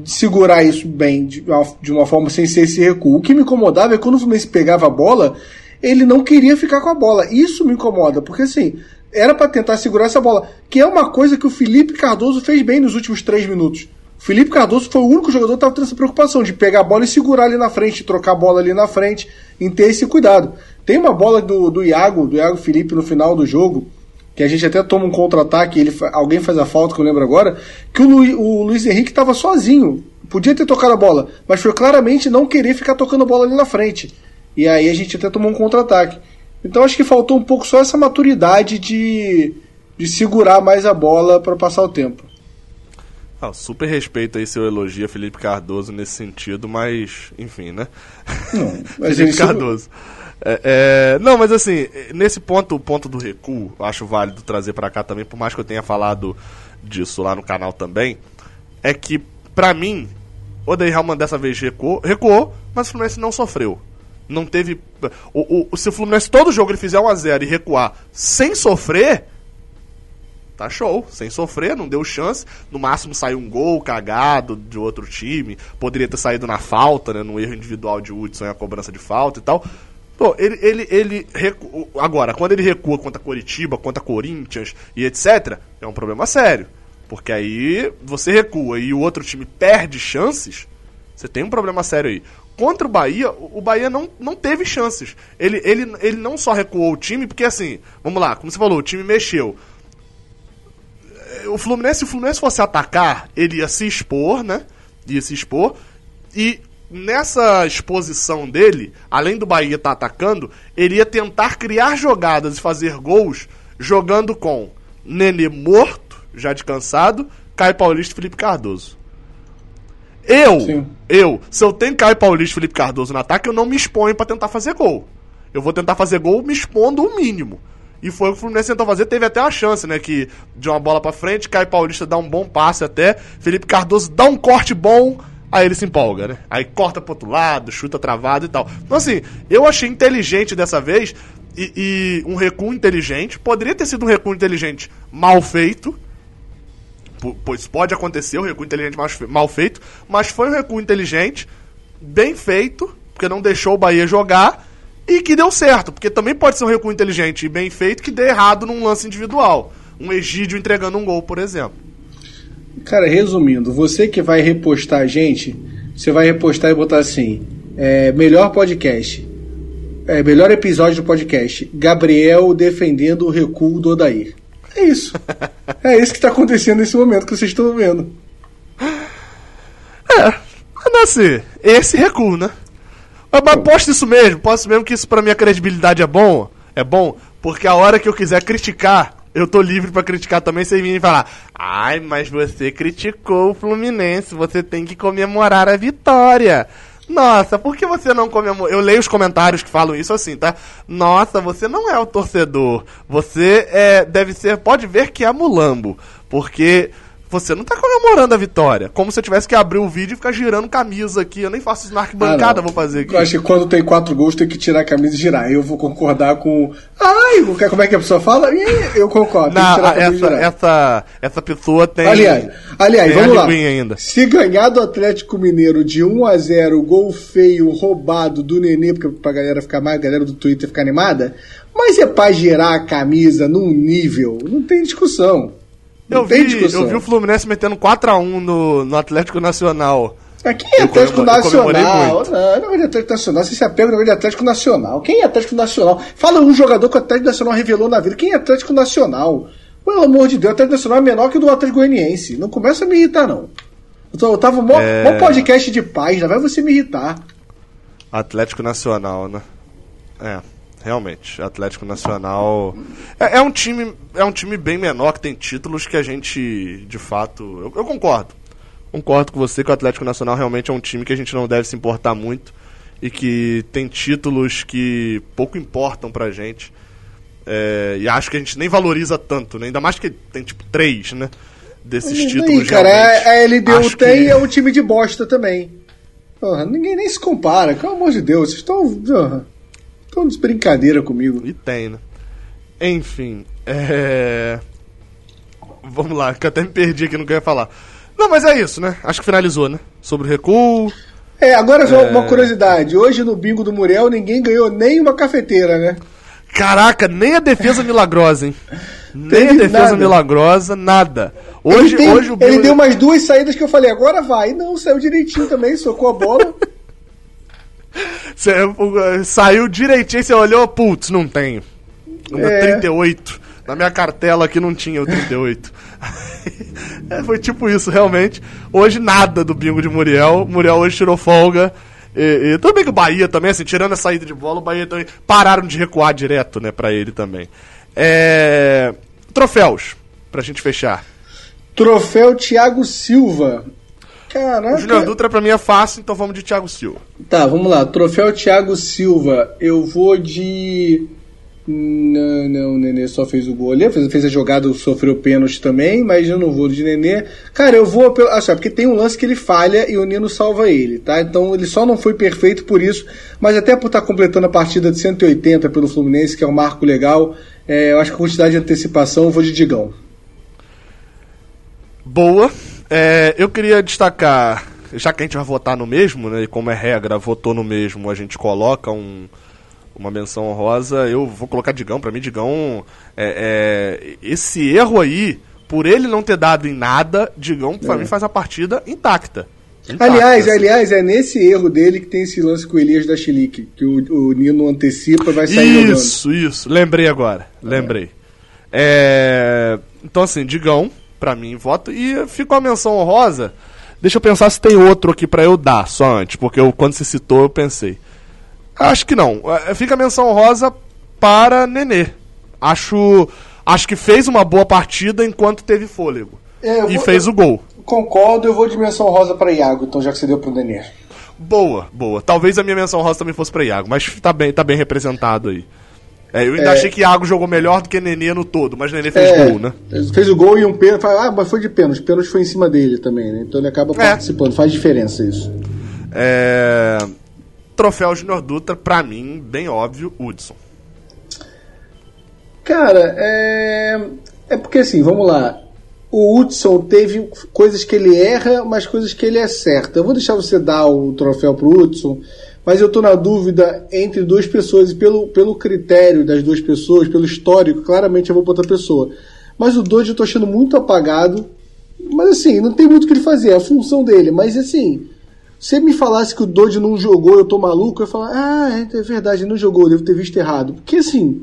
segurar isso bem, de uma, de uma forma sem ser esse recuo. O que me incomodava é quando o Fluminense pegava a bola, ele não queria ficar com a bola. Isso me incomoda, porque assim, era para tentar segurar essa bola, que é uma coisa que o Felipe Cardoso fez bem nos últimos três minutos. Felipe Cardoso foi o único jogador que estava tendo essa preocupação de pegar a bola e segurar ali na frente, trocar a bola ali na frente, em ter esse cuidado. Tem uma bola do, do Iago, do Iago Felipe no final do jogo, que a gente até toma um contra-ataque, ele alguém faz a falta, que eu lembro agora, que o, Lu, o Luiz Henrique estava sozinho. Podia ter tocado a bola, mas foi claramente não querer ficar tocando a bola ali na frente. E aí a gente até tomou um contra-ataque. Então acho que faltou um pouco só essa maturidade de, de segurar mais a bola para passar o tempo. Ah, super respeito aí seu elogio a Felipe Cardoso nesse sentido, mas enfim, né? Não, mas Felipe Cardoso. É, é, não, mas assim, nesse ponto, o ponto do recuo, acho válido trazer para cá também, por mais que eu tenha falado disso lá no canal também, é que, para mim, o Day Hellman dessa vez recuou, recuou, mas o Fluminense não sofreu. Não teve. O, o, se o Fluminense todo jogo ele fizer 1x0 e recuar sem sofrer, tá show, sem sofrer, não deu chance. No máximo saiu um gol cagado de outro time. Poderia ter saído na falta, né? No erro individual de Hudson e a cobrança de falta e tal. Pô, ele, ele, ele recu... agora, quando ele recua contra Coritiba, contra Corinthians e etc, é um problema sério. Porque aí você recua e o outro time perde chances, você tem um problema sério aí. Contra o Bahia, o Bahia não, não teve chances. Ele, ele, ele não só recuou o time, porque assim, vamos lá, como você falou, o time mexeu. O Fluminense, se o Fluminense fosse atacar, ele ia se expor, né? Ia se expor. E nessa exposição dele, além do Bahia estar tá atacando, ele ia tentar criar jogadas e fazer gols jogando com Nenê morto, já descansado, Caio Paulista e Felipe Cardoso. Eu, Sim. eu, se eu tenho Caio Paulista e Felipe Cardoso no ataque, eu não me exponho para tentar fazer gol. Eu vou tentar fazer gol me expondo o mínimo. E foi o que o Fluminense tentou fazer, teve até uma chance, né? Que de uma bola para frente, Caio Paulista dá um bom passe até, Felipe Cardoso dá um corte bom, aí ele se empolga, né? Aí corta pro outro lado, chuta travado e tal. Então, assim, eu achei inteligente dessa vez e, e um recuo inteligente. Poderia ter sido um recuo inteligente mal feito, pois pode acontecer um recuo inteligente mal feito, mas foi um recuo inteligente, bem feito, porque não deixou o Bahia jogar e que deu certo, porque também pode ser um recuo inteligente e bem feito que dê errado num lance individual. Um Egídio entregando um gol, por exemplo. Cara, resumindo, você que vai repostar a gente, você vai repostar e botar assim: é, melhor podcast. É, melhor episódio do podcast. Gabriel defendendo o recuo do Odair. É isso. é isso que está acontecendo nesse momento que vocês estão vendo. É, mas assim, esse recuo, né? Mas, mas posto isso mesmo, posso mesmo que isso pra minha credibilidade é bom, é bom, porque a hora que eu quiser criticar, eu tô livre para criticar também sem vir falar, ai, mas você criticou o Fluminense, você tem que comemorar a vitória. Nossa, por que você não comemora? Eu leio os comentários que falam isso assim, tá? Nossa, você não é o torcedor. Você é, deve ser, pode ver que é mulambo. Porque você não tá comemorando a vitória. Como se eu tivesse que abrir o vídeo e ficar girando camisa aqui. Eu nem faço isso na arquibancada, ah, vou fazer aqui. Eu acho que quando tem quatro gols tem que tirar a camisa e girar. Eu vou concordar com. Ai, como é que a pessoa fala? Eu concordo. Não, essa, essa, essa pessoa tem. Aliás, aliás tem vamos lá. Ainda. Se ganhar do Atlético Mineiro de 1 a 0 gol feio, roubado do Nenê, porque pra galera ficar mais, a galera do Twitter ficar animada, mas é pra girar a camisa num nível, não tem discussão. Eu vi, eu vi o Fluminense metendo 4x1 no, no Atlético Nacional. Aqui é Atlético Nacional. Não, não é Atlético Nacional. Você se apega no de Atlético Nacional. Quem é Atlético Nacional? Fala um jogador que o Atlético Nacional revelou na vida. Quem é Atlético Nacional? Pelo amor de Deus, o Atlético Nacional é menor que o do Atlético Goianiense. Não começa a me irritar, não. Eu, tava mó, é... mó podcast de paz, já vai você me irritar. Atlético Nacional, né? É realmente. Atlético Nacional é, é, um time é um time bem menor que tem títulos que a gente de fato eu, eu, concordo concordo com você que o Atlético Nacional realmente é um time que a gente não deve se importar muito e que tem títulos que pouco importam pra gente é, e acho que a gente nem valoriza tanto né? ainda mais que tem tipo três né desses títulos cara a LDU tem que... é um time de bosta também Porra, ninguém nem se compara, pelo amor de Deus. Vocês estão. Estão de brincadeira comigo. E tem, né? Enfim, é. Vamos lá, que eu até me perdi aqui, não queria falar. Não, mas é isso, né? Acho que finalizou, né? Sobre o recuo. É, agora só é... uma curiosidade. Hoje no bingo do Muriel ninguém ganhou nem uma cafeteira, né? Caraca, nem a defesa milagrosa, hein? Nem a defesa nada. milagrosa, nada. Hoje, ele, tem, hoje o bingo... ele deu umas duas saídas que eu falei, agora vai. Não, saiu direitinho também, socou a bola. Você, saiu direitinho, você olhou, putz, não tenho. É. 38. Na minha cartela aqui não tinha o 38. é, foi tipo isso, realmente. Hoje nada do bingo de Muriel. Muriel hoje tirou folga. E, e também que o Bahia também, assim, tirando a saída de bola, o Bahia também pararam de recuar direto, né, pra ele também. É... Troféus, pra gente fechar. Troféu Thiago Silva. Caraca. O Júnior Dutra pra mim é fácil, então vamos de Thiago Silva. Tá, vamos lá. Troféu Thiago Silva. Eu vou de. Não, não, o Nenê só fez o gol ali, fez, fez a jogada, sofreu pênalti também, mas eu não vou de Nenê. Cara, eu vou pelo. Ah, porque tem um lance que ele falha e o Nino salva ele, tá? Então ele só não foi perfeito por isso, mas até por estar tá completando a partida de 180 pelo Fluminense, que é um marco legal, é, eu acho que a quantidade de antecipação eu vou de Digão. Boa. É, eu queria destacar, já que a gente vai votar no mesmo, né? E como é regra, votou no mesmo, a gente coloca um uma menção honrosa, eu vou colocar Digão. Para mim, Digão, é, é, esse erro aí, por ele não ter dado em nada, Digão, para é. mim, faz a partida intacta. intacta aliás, assim. aliás, é nesse erro dele que tem esse lance com o Elias da Chilique, que o, o Nino antecipa e vai sair Isso, jogando. isso. Lembrei agora. Lembrei. É, então, assim, Digão, para mim, voto. E ficou a menção honrosa. Deixa eu pensar se tem outro aqui para eu dar, só antes, porque eu, quando você citou, eu pensei. Acho que não. É, fica a menção rosa para Nenê. Acho, acho que fez uma boa partida enquanto teve fôlego. É, e vou, fez o gol. Concordo, eu vou de menção rosa para Iago, então já que você deu pro Nenê. Boa, boa. Talvez a minha menção rosa também fosse para Iago, mas tá bem, tá bem representado aí. É, eu ainda é. achei que Iago jogou melhor do que Nenê no todo, mas Nenê fez é, gol, né? Fez o gol e um pênalti. Ah, mas foi de pênalti. Pênalti foi em cima dele também, né? Então ele acaba é. participando. Faz diferença isso. É troféu Junior Dutra, pra mim, bem óbvio, Hudson. Cara, é. É porque assim, vamos lá. O Hudson teve coisas que ele erra, mas coisas que ele acerta. Eu vou deixar você dar o troféu pro Hudson, mas eu tô na dúvida entre duas pessoas, e pelo, pelo critério das duas pessoas, pelo histórico, claramente eu vou pra outra pessoa. Mas o Doide eu tô achando muito apagado. Mas assim, não tem muito o que ele fazer, é a função dele. Mas assim, se me falasse que o Dodge não jogou, eu tô maluco, eu ia falar, ah, é, é verdade, ele não jogou, devo ter visto errado. Porque assim,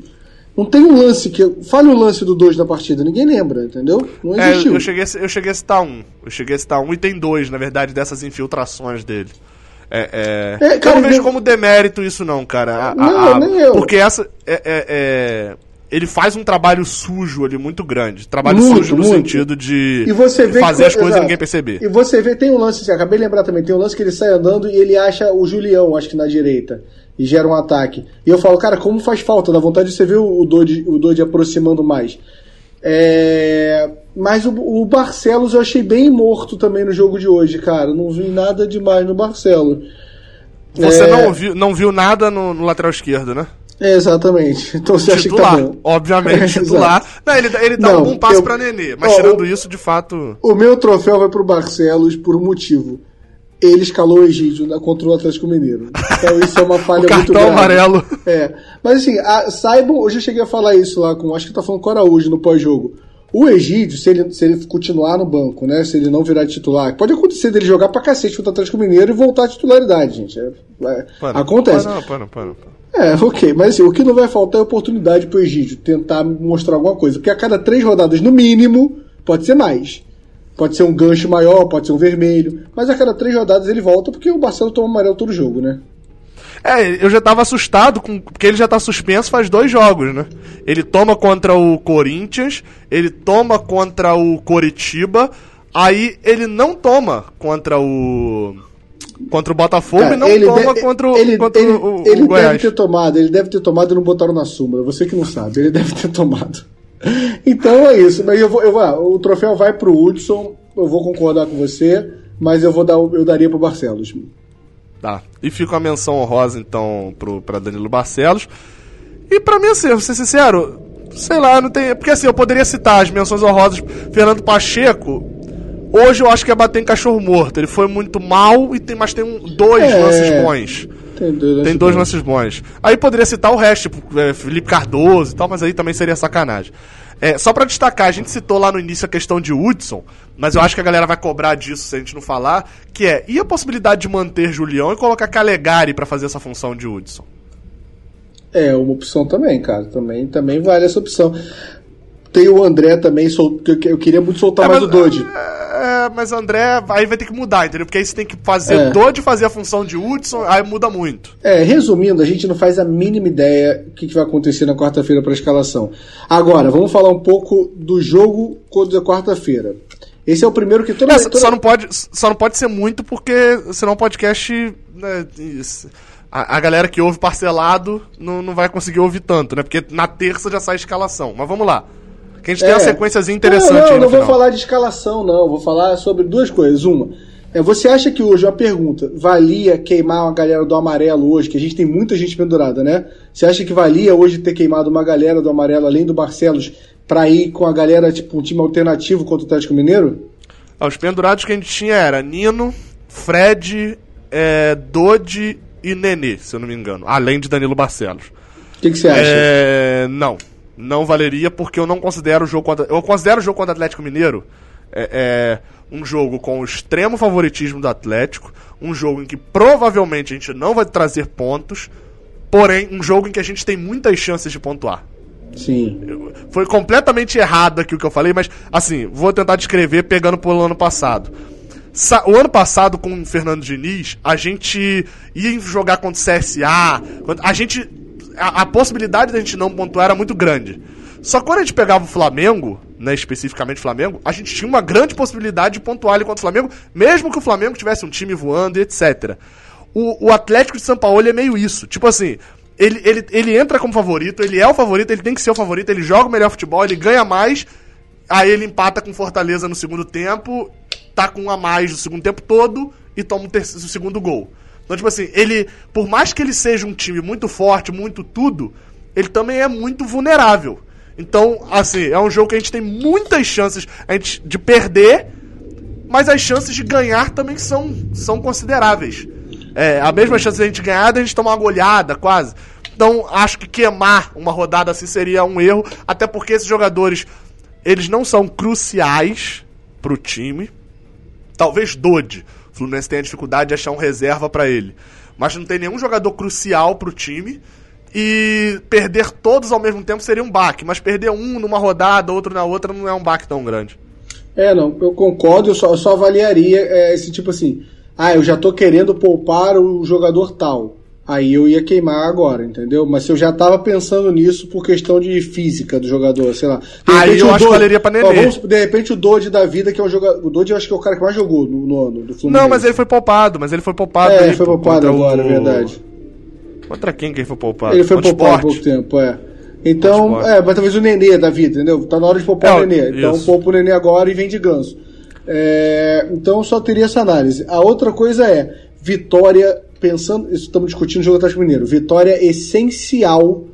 não tem um lance que. Fale o um lance do Dodge na partida, ninguém lembra, entendeu? Não existiu. É, eu, cheguei, eu cheguei a citar um. Eu cheguei a citar um e tem dois, na verdade, dessas infiltrações dele. É, é... é cara, eu não vejo como demérito isso, não, cara. A, não, a, a, nem eu. Porque essa. é, é, é ele faz um trabalho sujo ali muito grande. Trabalho muito, sujo no muito. sentido de fazer que, as coisas exato. e ninguém perceber. E você vê, tem um lance, assim, acabei de lembrar também, tem um lance que ele sai andando e ele acha o Julião, acho que na direita, e gera um ataque. E eu falo, cara, como faz falta, dá vontade de você ver o Dodge, o Dodge aproximando mais. É... Mas o, o, Barcelos eu achei bem morto também no jogo de hoje, cara. Não vi nada demais no Barcelos. Você é... não, viu, não viu nada no, no lateral esquerdo, né? É, exatamente. Então você titular, acha que tá bom. Obviamente, titular. Não, ele, ele dá Não, um bom passo eu, pra Nenê, mas ó, tirando o, isso, de fato. O meu troféu vai pro Barcelos por um motivo. Ele escalou o Egídio contra o Atlético Mineiro. Então isso é uma falha muito grande. amarelo. É. Mas assim, a, saibam, hoje eu cheguei a falar isso lá com. Acho que tá falando com o Araújo no pós-jogo. O Egídio, se ele, se ele continuar no banco, né? Se ele não virar titular, pode acontecer dele jogar pra cacete contra o Atlético Mineiro e voltar à titularidade, gente. É, é, para, acontece. Para, para, para, para. É, ok, mas assim, o que não vai faltar é oportunidade pro Egídio tentar mostrar alguma coisa. Porque a cada três rodadas, no mínimo, pode ser mais. Pode ser um gancho maior, pode ser um vermelho. Mas a cada três rodadas ele volta porque o Barcelona toma amarelo todo jogo, né? É, eu já tava assustado com, porque ele já tá suspenso faz dois jogos, né? Ele toma contra o Corinthians, ele toma contra o Coritiba, aí ele não toma contra o contra o Botafogo Cara, e não toma contra, o, ele, contra ele, o, o, ele o deve ter tomado, ele deve ter tomado e não botaram na súmula. Você que não sabe, ele deve ter tomado. Então é isso. Mas eu vou, eu vou, ah, o troféu vai pro Hudson. Eu vou concordar com você, mas eu vou dar, eu daria pro Barcelos. Tá. E fica a menção honrosa, então, pro, pra Danilo Barcelos. E pra mim, assim, vou ser sincero, sei lá, não tem. Porque assim, eu poderia citar as menções honrosas. Fernando Pacheco, hoje eu acho que é bater em cachorro morto. Ele foi muito mal, e tem, mas tem um, dois é, lances bons. Tem dois, tem dois lances bons. Aí poderia citar o resto, tipo, é, Felipe Cardoso e tal, mas aí também seria sacanagem. É, só para destacar, a gente citou lá no início a questão de Hudson, mas eu acho que a galera vai cobrar disso se a gente não falar, que é, e a possibilidade de manter Julião e colocar Calegari para fazer essa função de Hudson? É, uma opção também, cara. Também, também vale essa opção. Tem o André também, sol... eu queria muito soltar é, mais mas, o Dodge. É, mas o André aí vai ter que mudar, entendeu? Porque aí você tem que fazer é. Dodge fazer a função de Hudson, aí muda muito. É, resumindo, a gente não faz a mínima ideia do que, vai acontecer na quarta-feira para a escalação. Agora, vamos falar um pouco do jogo contra a quarta-feira. Esse é o primeiro que toda, é, toda... Só, não pode, só não pode ser muito, porque senão o podcast. Né, a, a, galera que ouve parcelado não, não vai conseguir ouvir tanto, né? Porque na terça já sai a escalação. Mas vamos lá. Que a gente é. tem uma sequência interessante não, não, não vou falar de escalação, não. Vou falar sobre duas coisas. Uma, é, você acha que hoje, uma pergunta, valia queimar uma galera do amarelo hoje? Que a gente tem muita gente pendurada, né? Você acha que valia hoje ter queimado uma galera do amarelo, além do Barcelos, pra ir com a galera, tipo, um time alternativo contra o Atlético Mineiro? Ah, os pendurados que a gente tinha era Nino, Fred, é, Dodi e Nenê, se eu não me engano. Além de Danilo Barcelos. O que, você acha? É, não. Não valeria porque eu não considero o jogo contra. Eu considero o jogo contra o Atlético Mineiro é, é, um jogo com o extremo favoritismo do Atlético. Um jogo em que provavelmente a gente não vai trazer pontos. Porém, um jogo em que a gente tem muitas chances de pontuar. Sim. Foi completamente errado aqui o que eu falei, mas assim, vou tentar descrever pegando pelo ano passado. O ano passado, com o Fernando Diniz, a gente ia jogar contra o CSA. A gente. A, a possibilidade da gente não pontuar era muito grande. Só quando a gente pegava o Flamengo, né, especificamente o Flamengo, a gente tinha uma grande possibilidade de pontuar ali contra o Flamengo, mesmo que o Flamengo tivesse um time voando e etc. O, o Atlético de São Paulo é meio isso. Tipo assim, ele, ele, ele entra como favorito, ele é o favorito, ele tem que ser o favorito, ele joga o melhor futebol, ele ganha mais, aí ele empata com Fortaleza no segundo tempo tá com um a mais o segundo tempo todo e toma o, terceiro, o segundo gol. Então, tipo assim, ele, por mais que ele seja um time muito forte, muito tudo, ele também é muito vulnerável. Então, assim, é um jogo que a gente tem muitas chances de perder, mas as chances de ganhar também são, são consideráveis. É, a mesma chance de a gente ganhar da gente tomar uma goleada, quase. Então, acho que queimar uma rodada assim seria um erro, até porque esses jogadores, eles não são cruciais pro time. Talvez Dodi. O Fluminense tenha dificuldade de achar um reserva para ele. Mas não tem nenhum jogador crucial pro time. E perder todos ao mesmo tempo seria um baque. Mas perder um numa rodada, outro na outra, não é um baque tão grande. É, não, eu concordo, eu só, eu só avaliaria é, esse tipo assim. Ah, eu já tô querendo poupar o jogador tal aí eu ia queimar agora, entendeu? Mas se eu já tava pensando nisso por questão de física do jogador, sei lá. Aí eu acho que valeria pra Nenê. Ó, vamos, de repente o Dodge da vida, que é um jogador. O Dodge eu acho que é o cara que mais jogou no, ano do Fluminense. Não, mas ele foi poupado, mas ele foi poupado. É, ele foi poupado agora, o... é verdade. Contra quem que ele foi poupado? Ele foi Contra poupado há pouco tempo, é. Então, é, mas talvez o Nenê da vida, entendeu? Tá na hora de poupar é, o Nenê. Então poupa o Nenê agora e vem de ganso. É, então só teria essa análise. A outra coisa é vitória pensando, estamos discutindo o jogo Atlético Mineiro, vitória essencial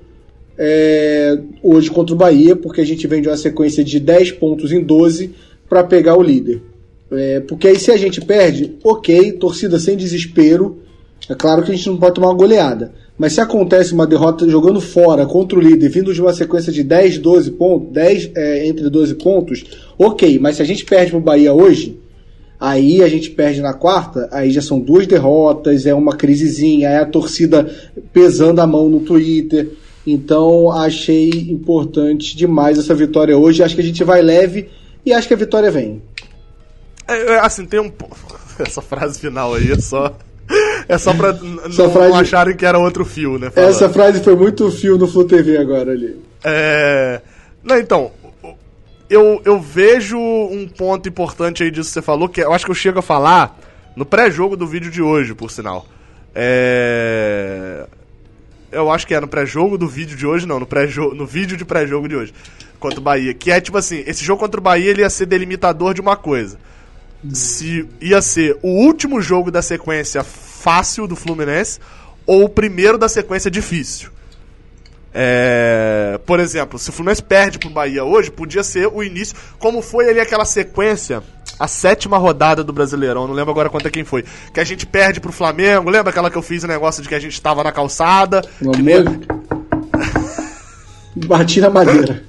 é, hoje contra o Bahia, porque a gente vem de uma sequência de 10 pontos em 12 para pegar o líder. É, porque aí se a gente perde, ok, torcida sem desespero, é claro que a gente não pode tomar uma goleada. Mas se acontece uma derrota jogando fora contra o líder, vindo de uma sequência de 10, 12 pontos, 10 é, entre 12 pontos, ok. Mas se a gente perde pro Bahia hoje, Aí a gente perde na quarta, aí já são duas derrotas, é uma crisezinha, é a torcida pesando a mão no Twitter. Então achei importante demais essa vitória hoje. Acho que a gente vai leve e acho que a vitória vem. É, é assim, tem um. Essa frase final aí é só. É só pra não, frase... acharem que era outro fio, né? Falando. Essa frase foi muito fio no Flu TV agora ali. É. Não, então, eu, eu vejo um ponto importante aí disso que você falou, que eu acho que eu chego a falar no pré-jogo do vídeo de hoje, por sinal. É... Eu acho que é no pré-jogo do vídeo de hoje, não, no, pré no vídeo de pré-jogo de hoje, contra o Bahia. Que é tipo assim, esse jogo contra o Bahia ele ia ser delimitador de uma coisa. se ia ser o último jogo da sequência fácil do Fluminense ou o primeiro da sequência difícil. É, por exemplo, se o Fluminense perde pro Bahia hoje, podia ser o início, como foi ali aquela sequência, a sétima rodada do Brasileirão, não lembro agora quanto é quem foi, que a gente perde pro Flamengo, lembra aquela que eu fiz o negócio de que a gente estava na calçada? Meu que... Bati na madeira.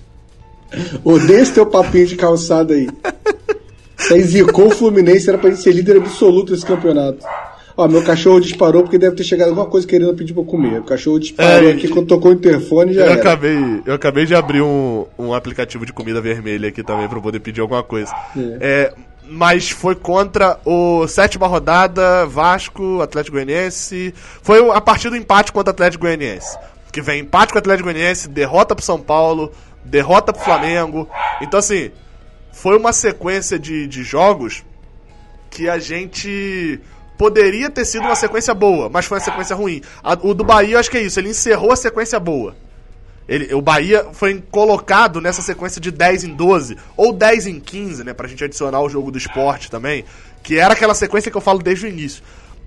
Odeio esse teu papinho de calçada aí. Você zicou o Fluminense, era pra gente ser líder absoluto desse campeonato. Ó, meu cachorro disparou porque deve ter chegado alguma coisa querendo pedir pra comer. O cachorro disparou é, aqui quando tocou o interfone já eu era. acabei Eu acabei de abrir um, um aplicativo de comida vermelha aqui também pra poder pedir alguma coisa. É. é mas foi contra o sétima rodada, Vasco, Atlético Goianiense. Foi a partir do empate contra o Atlético Goianiense. Que vem empate com o Atlético Goianiense, derrota pro São Paulo, derrota pro Flamengo. Então, assim, foi uma sequência de, de jogos que a gente poderia ter sido uma sequência boa, mas foi uma sequência ruim. A, o do Bahia, eu acho que é isso, ele encerrou a sequência boa. Ele, o Bahia foi colocado nessa sequência de 10 em 12, ou 10 em 15, né, pra gente adicionar o jogo do esporte também, que era aquela sequência que eu falo desde o início.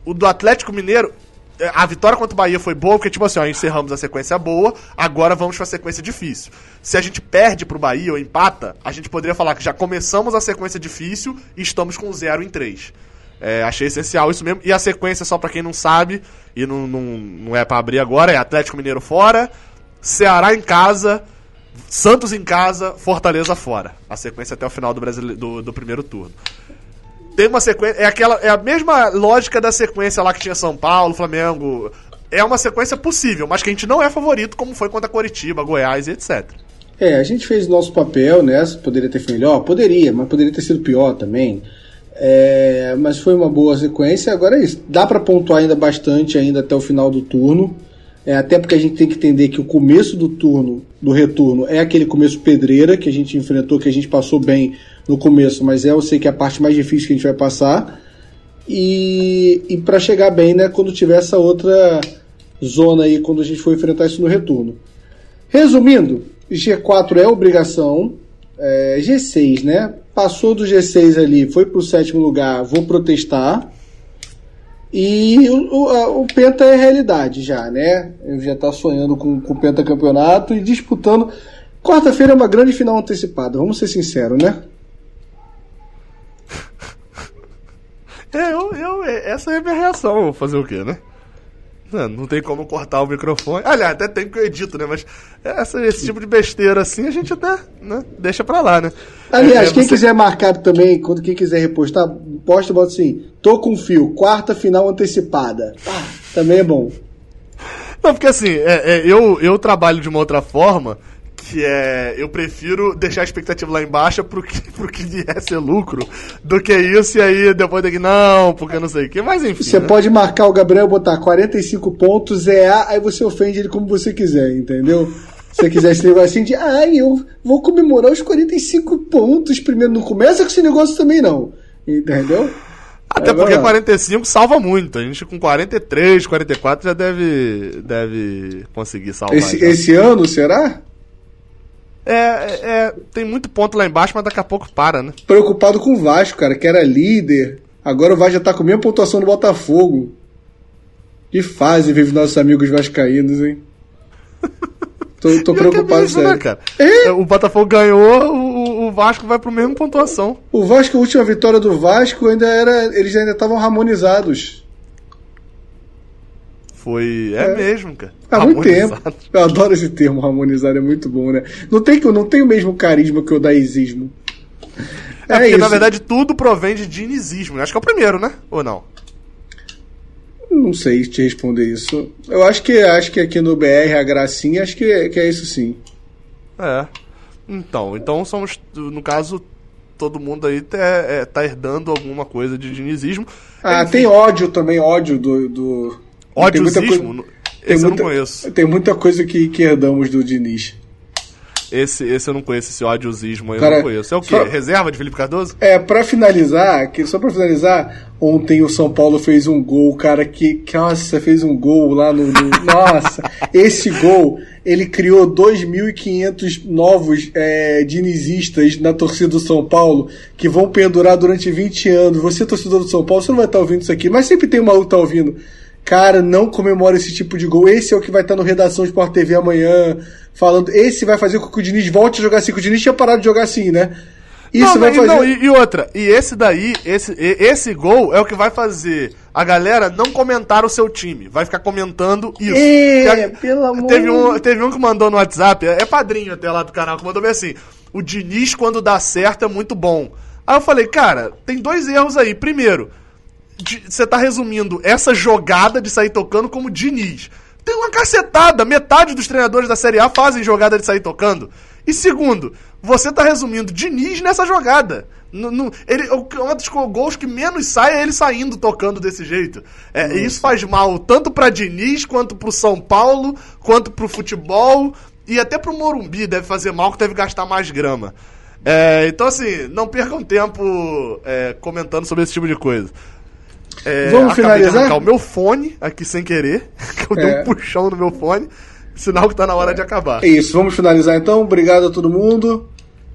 O do Atlético Mineiro, é, a vitória contra o Bahia foi boa, porque, tipo assim, ó, encerramos a sequência boa, agora vamos pra sequência difícil. Se a gente perde pro Bahia ou empata, a gente poderia falar que já começamos a sequência difícil e estamos com 0 em 3. É, achei essencial isso mesmo. E a sequência, só para quem não sabe, e não, não, não é para abrir agora, é Atlético Mineiro fora, Ceará em casa, Santos em casa, Fortaleza fora. A sequência até o final do, Brasil, do, do primeiro turno. Tem uma sequência. É, aquela, é a mesma lógica da sequência lá que tinha São Paulo, Flamengo. É uma sequência possível, mas que a gente não é favorito, como foi contra Coritiba, Goiás e etc. É, a gente fez o nosso papel, né? Poderia ter feito melhor? Poderia, mas poderia ter sido pior também. É, mas foi uma boa sequência. Agora é isso. Dá para pontuar ainda bastante ainda até o final do turno. É, até porque a gente tem que entender que o começo do turno, do retorno, é aquele começo pedreira que a gente enfrentou, que a gente passou bem no começo, mas é eu sei que é a parte mais difícil que a gente vai passar. E, e para chegar bem, né, quando tiver essa outra zona aí, quando a gente for enfrentar isso no retorno. Resumindo, G4 é obrigação, é, G6, né? Passou do G6 ali, foi pro sétimo lugar, vou protestar. E o, o, o Penta é realidade já, né? Eu já tá sonhando com, com o Penta Campeonato e disputando. Quarta-feira é uma grande final antecipada, vamos ser sinceros, né? É, eu, eu, essa é a minha reação. Vou fazer o quê, né? Não, não tem como cortar o microfone. Aliás, até tem que eu edito, né? Mas essa, esse tipo de besteira assim a gente até né, deixa pra lá, né? Aliás, é, quem você... quiser marcar também, quando quem quiser repostar, posta bota assim: tô com fio, quarta final antecipada. Ah, também é bom. Não, porque assim, é, é, eu, eu trabalho de uma outra forma que é eu prefiro deixar a expectativa lá embaixo pro que, pro que vier ser lucro do que isso e aí depois que não, porque não sei o que, mas enfim. Você né? pode marcar o Gabriel botar 45 pontos, é A, aí você ofende ele como você quiser, entendeu? Se você quiser esse negócio assim de, ai, eu vou comemorar os 45 pontos primeiro, não começa com esse negócio também não, entendeu? Até porque 45 salva muito. A gente com 43, 44 já deve, deve conseguir salvar. Esse, esse ano, será? É, é, é, tem muito ponto lá embaixo, mas daqui a pouco para, né? Preocupado com o Vasco, cara, que era líder. Agora o Vasco já tá com a mesma pontuação do Botafogo. Que fase vive nossos amigos vascaínos, hein? Tô, tô preocupado, é mesmo, sério. Né, cara? É? O Botafogo ganhou, o, o Vasco vai pro mesmo pontuação. O Vasco, a última vitória do Vasco, ainda era. Eles ainda estavam harmonizados. Foi. É, é. mesmo, cara. Há muito tempo. Eu adoro esse termo, harmonizar, é muito bom, né? Não tem, não tem o mesmo carisma que o daizismo. É, é porque, isso. na verdade, tudo provém de dinizismo. Né? Acho que é o primeiro, né? Ou não? Não sei te responder isso. Eu acho que acho que aqui no BR a gracinha, acho que, que é isso sim. É. Então, então somos, no caso, todo mundo aí tá, é, tá herdando alguma coisa de dinizismo. Ah, Enfim. tem ódio também, ódio do, do Ódiosismo? Esse muita, eu não conheço. Tem muita coisa que, que herdamos do Diniz. Esse, esse eu não conheço, esse ódiosismo eu Cara, não conheço. É o quê? Só... Reserva de Felipe Cardoso? É, pra finalizar, que, só pra finalizar, ontem o São Paulo fez um gol, cara, que, que nossa, fez um gol lá no. no nossa, esse gol, ele criou 2.500 novos é, dinizistas na torcida do São Paulo que vão pendurar durante 20 anos. Você, torcedor do São Paulo, você não vai estar ouvindo isso aqui, mas sempre tem um maluco que tá ouvindo. Cara, não comemora esse tipo de gol. Esse é o que vai estar no Redação Sport TV amanhã, falando. Esse vai fazer com que o Diniz volte a jogar assim. Que o Diniz tinha parado de jogar assim, né? Isso não, vai fazer. Não, e, e, outra, e esse daí, esse, esse gol é o que vai fazer a galera não comentar o seu time. Vai ficar comentando isso. É, pelo amor teve um, teve um que mandou no WhatsApp, é padrinho até lá do canal, que mandou bem assim: o Diniz, quando dá certo, é muito bom. Aí eu falei, cara, tem dois erros aí. Primeiro, você tá resumindo essa jogada de sair tocando como Diniz. Tem uma cacetada, metade dos treinadores da Série A fazem jogada de sair tocando. E segundo, você tá resumindo Diniz nessa jogada. No, no, ele, um dos gols que menos sai é ele saindo tocando desse jeito. É, isso faz mal tanto para Diniz, quanto pro São Paulo, quanto pro futebol e até pro Morumbi deve fazer mal, que deve gastar mais grama. É, então, assim, não percam tempo é, comentando sobre esse tipo de coisa. É, Vamos finalizar? o meu fone aqui sem querer, que eu é. dei um puxão no meu fone, sinal que tá na hora de acabar. É isso, vamos finalizar então. Obrigado a todo mundo.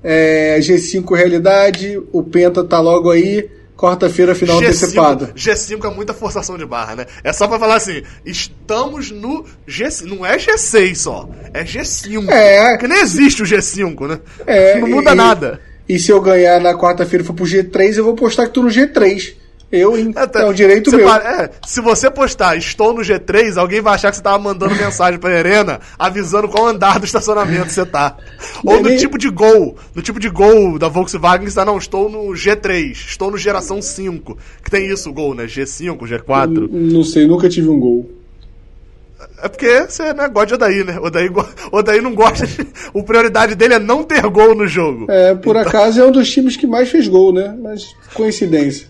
É, G5 realidade, o Penta tá logo aí. Quarta-feira, final G5, antecipada. G5 é muita forçação de barra, né? É só pra falar assim: estamos no G5. Não é G6 só, é G5. É. Porque nem existe o G5, né? É, não muda e, nada. E se eu ganhar na quarta-feira e for pro G3, eu vou postar que tô no G3. Eu, é, é um direito meu. é, se você postar estou no G3, alguém vai achar que você tava mandando mensagem pra Helena avisando qual andar do estacionamento você tá. Ou no tipo de gol. No tipo de gol da Volkswagen, você tá, não, estou no G3, estou no geração 5. Que tem isso, gol, né? G5, G4. não sei, nunca tive um gol. É porque você né, gosta de Odaí, né? Odaí, Odaí não gosta. De... O prioridade dele é não ter gol no jogo. É, por então... acaso é um dos times que mais fez gol, né? Mas coincidência.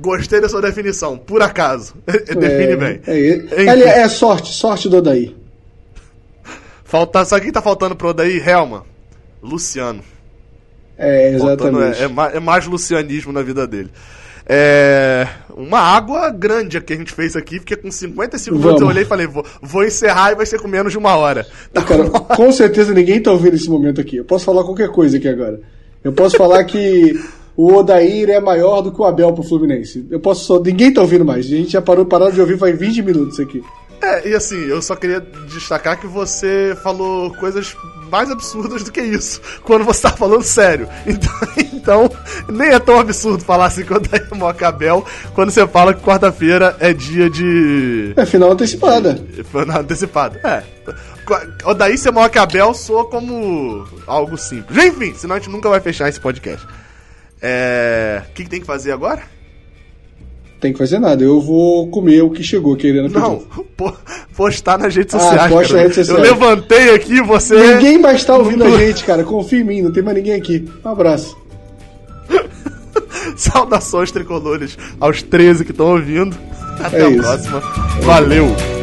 Gostei da sua definição, por acaso. Define é, bem. É, é, é, sorte, sorte do Odaí. Falta, sabe quem tá faltando pro Odaí? Helma. Luciano. É, exatamente. Faltando, é, é, mais lucianismo na vida dele. É, uma água grande que a gente fez aqui, porque com 55 Vamos. minutos eu olhei e falei, vou, vou encerrar e vai ser com menos de uma hora. Tá Cara, com... com certeza ninguém tá ouvindo esse momento aqui. Eu posso falar qualquer coisa aqui agora. Eu posso falar que o Odair é maior do que o Abel pro Fluminense. Eu posso só. Ninguém tá ouvindo mais. A gente já parou parado de ouvir faz 20 minutos aqui. É, e assim, eu só queria destacar que você falou coisas mais absurdas do que isso, quando você tá falando sério. Então, então nem é tão absurdo falar assim quando é Mocabel, quando você fala que quarta-feira é dia de. É final antecipada. Final antecipada, é. Daí ser Mocabel soa como algo simples. Enfim, senão a gente nunca vai fechar esse podcast. É. O que, que tem que fazer agora? Tem que fazer nada. Eu vou comer o que chegou, querendo Não, postar nas redes ah, sociais. Posta nas redes sociais. Eu levantei aqui, você. Ninguém mais tá ouvindo a gente, cara. Confia em mim, não tem mais ninguém aqui. Um abraço. Saudações tricolores aos 13 que estão ouvindo. Até é a isso. próxima. Valeu.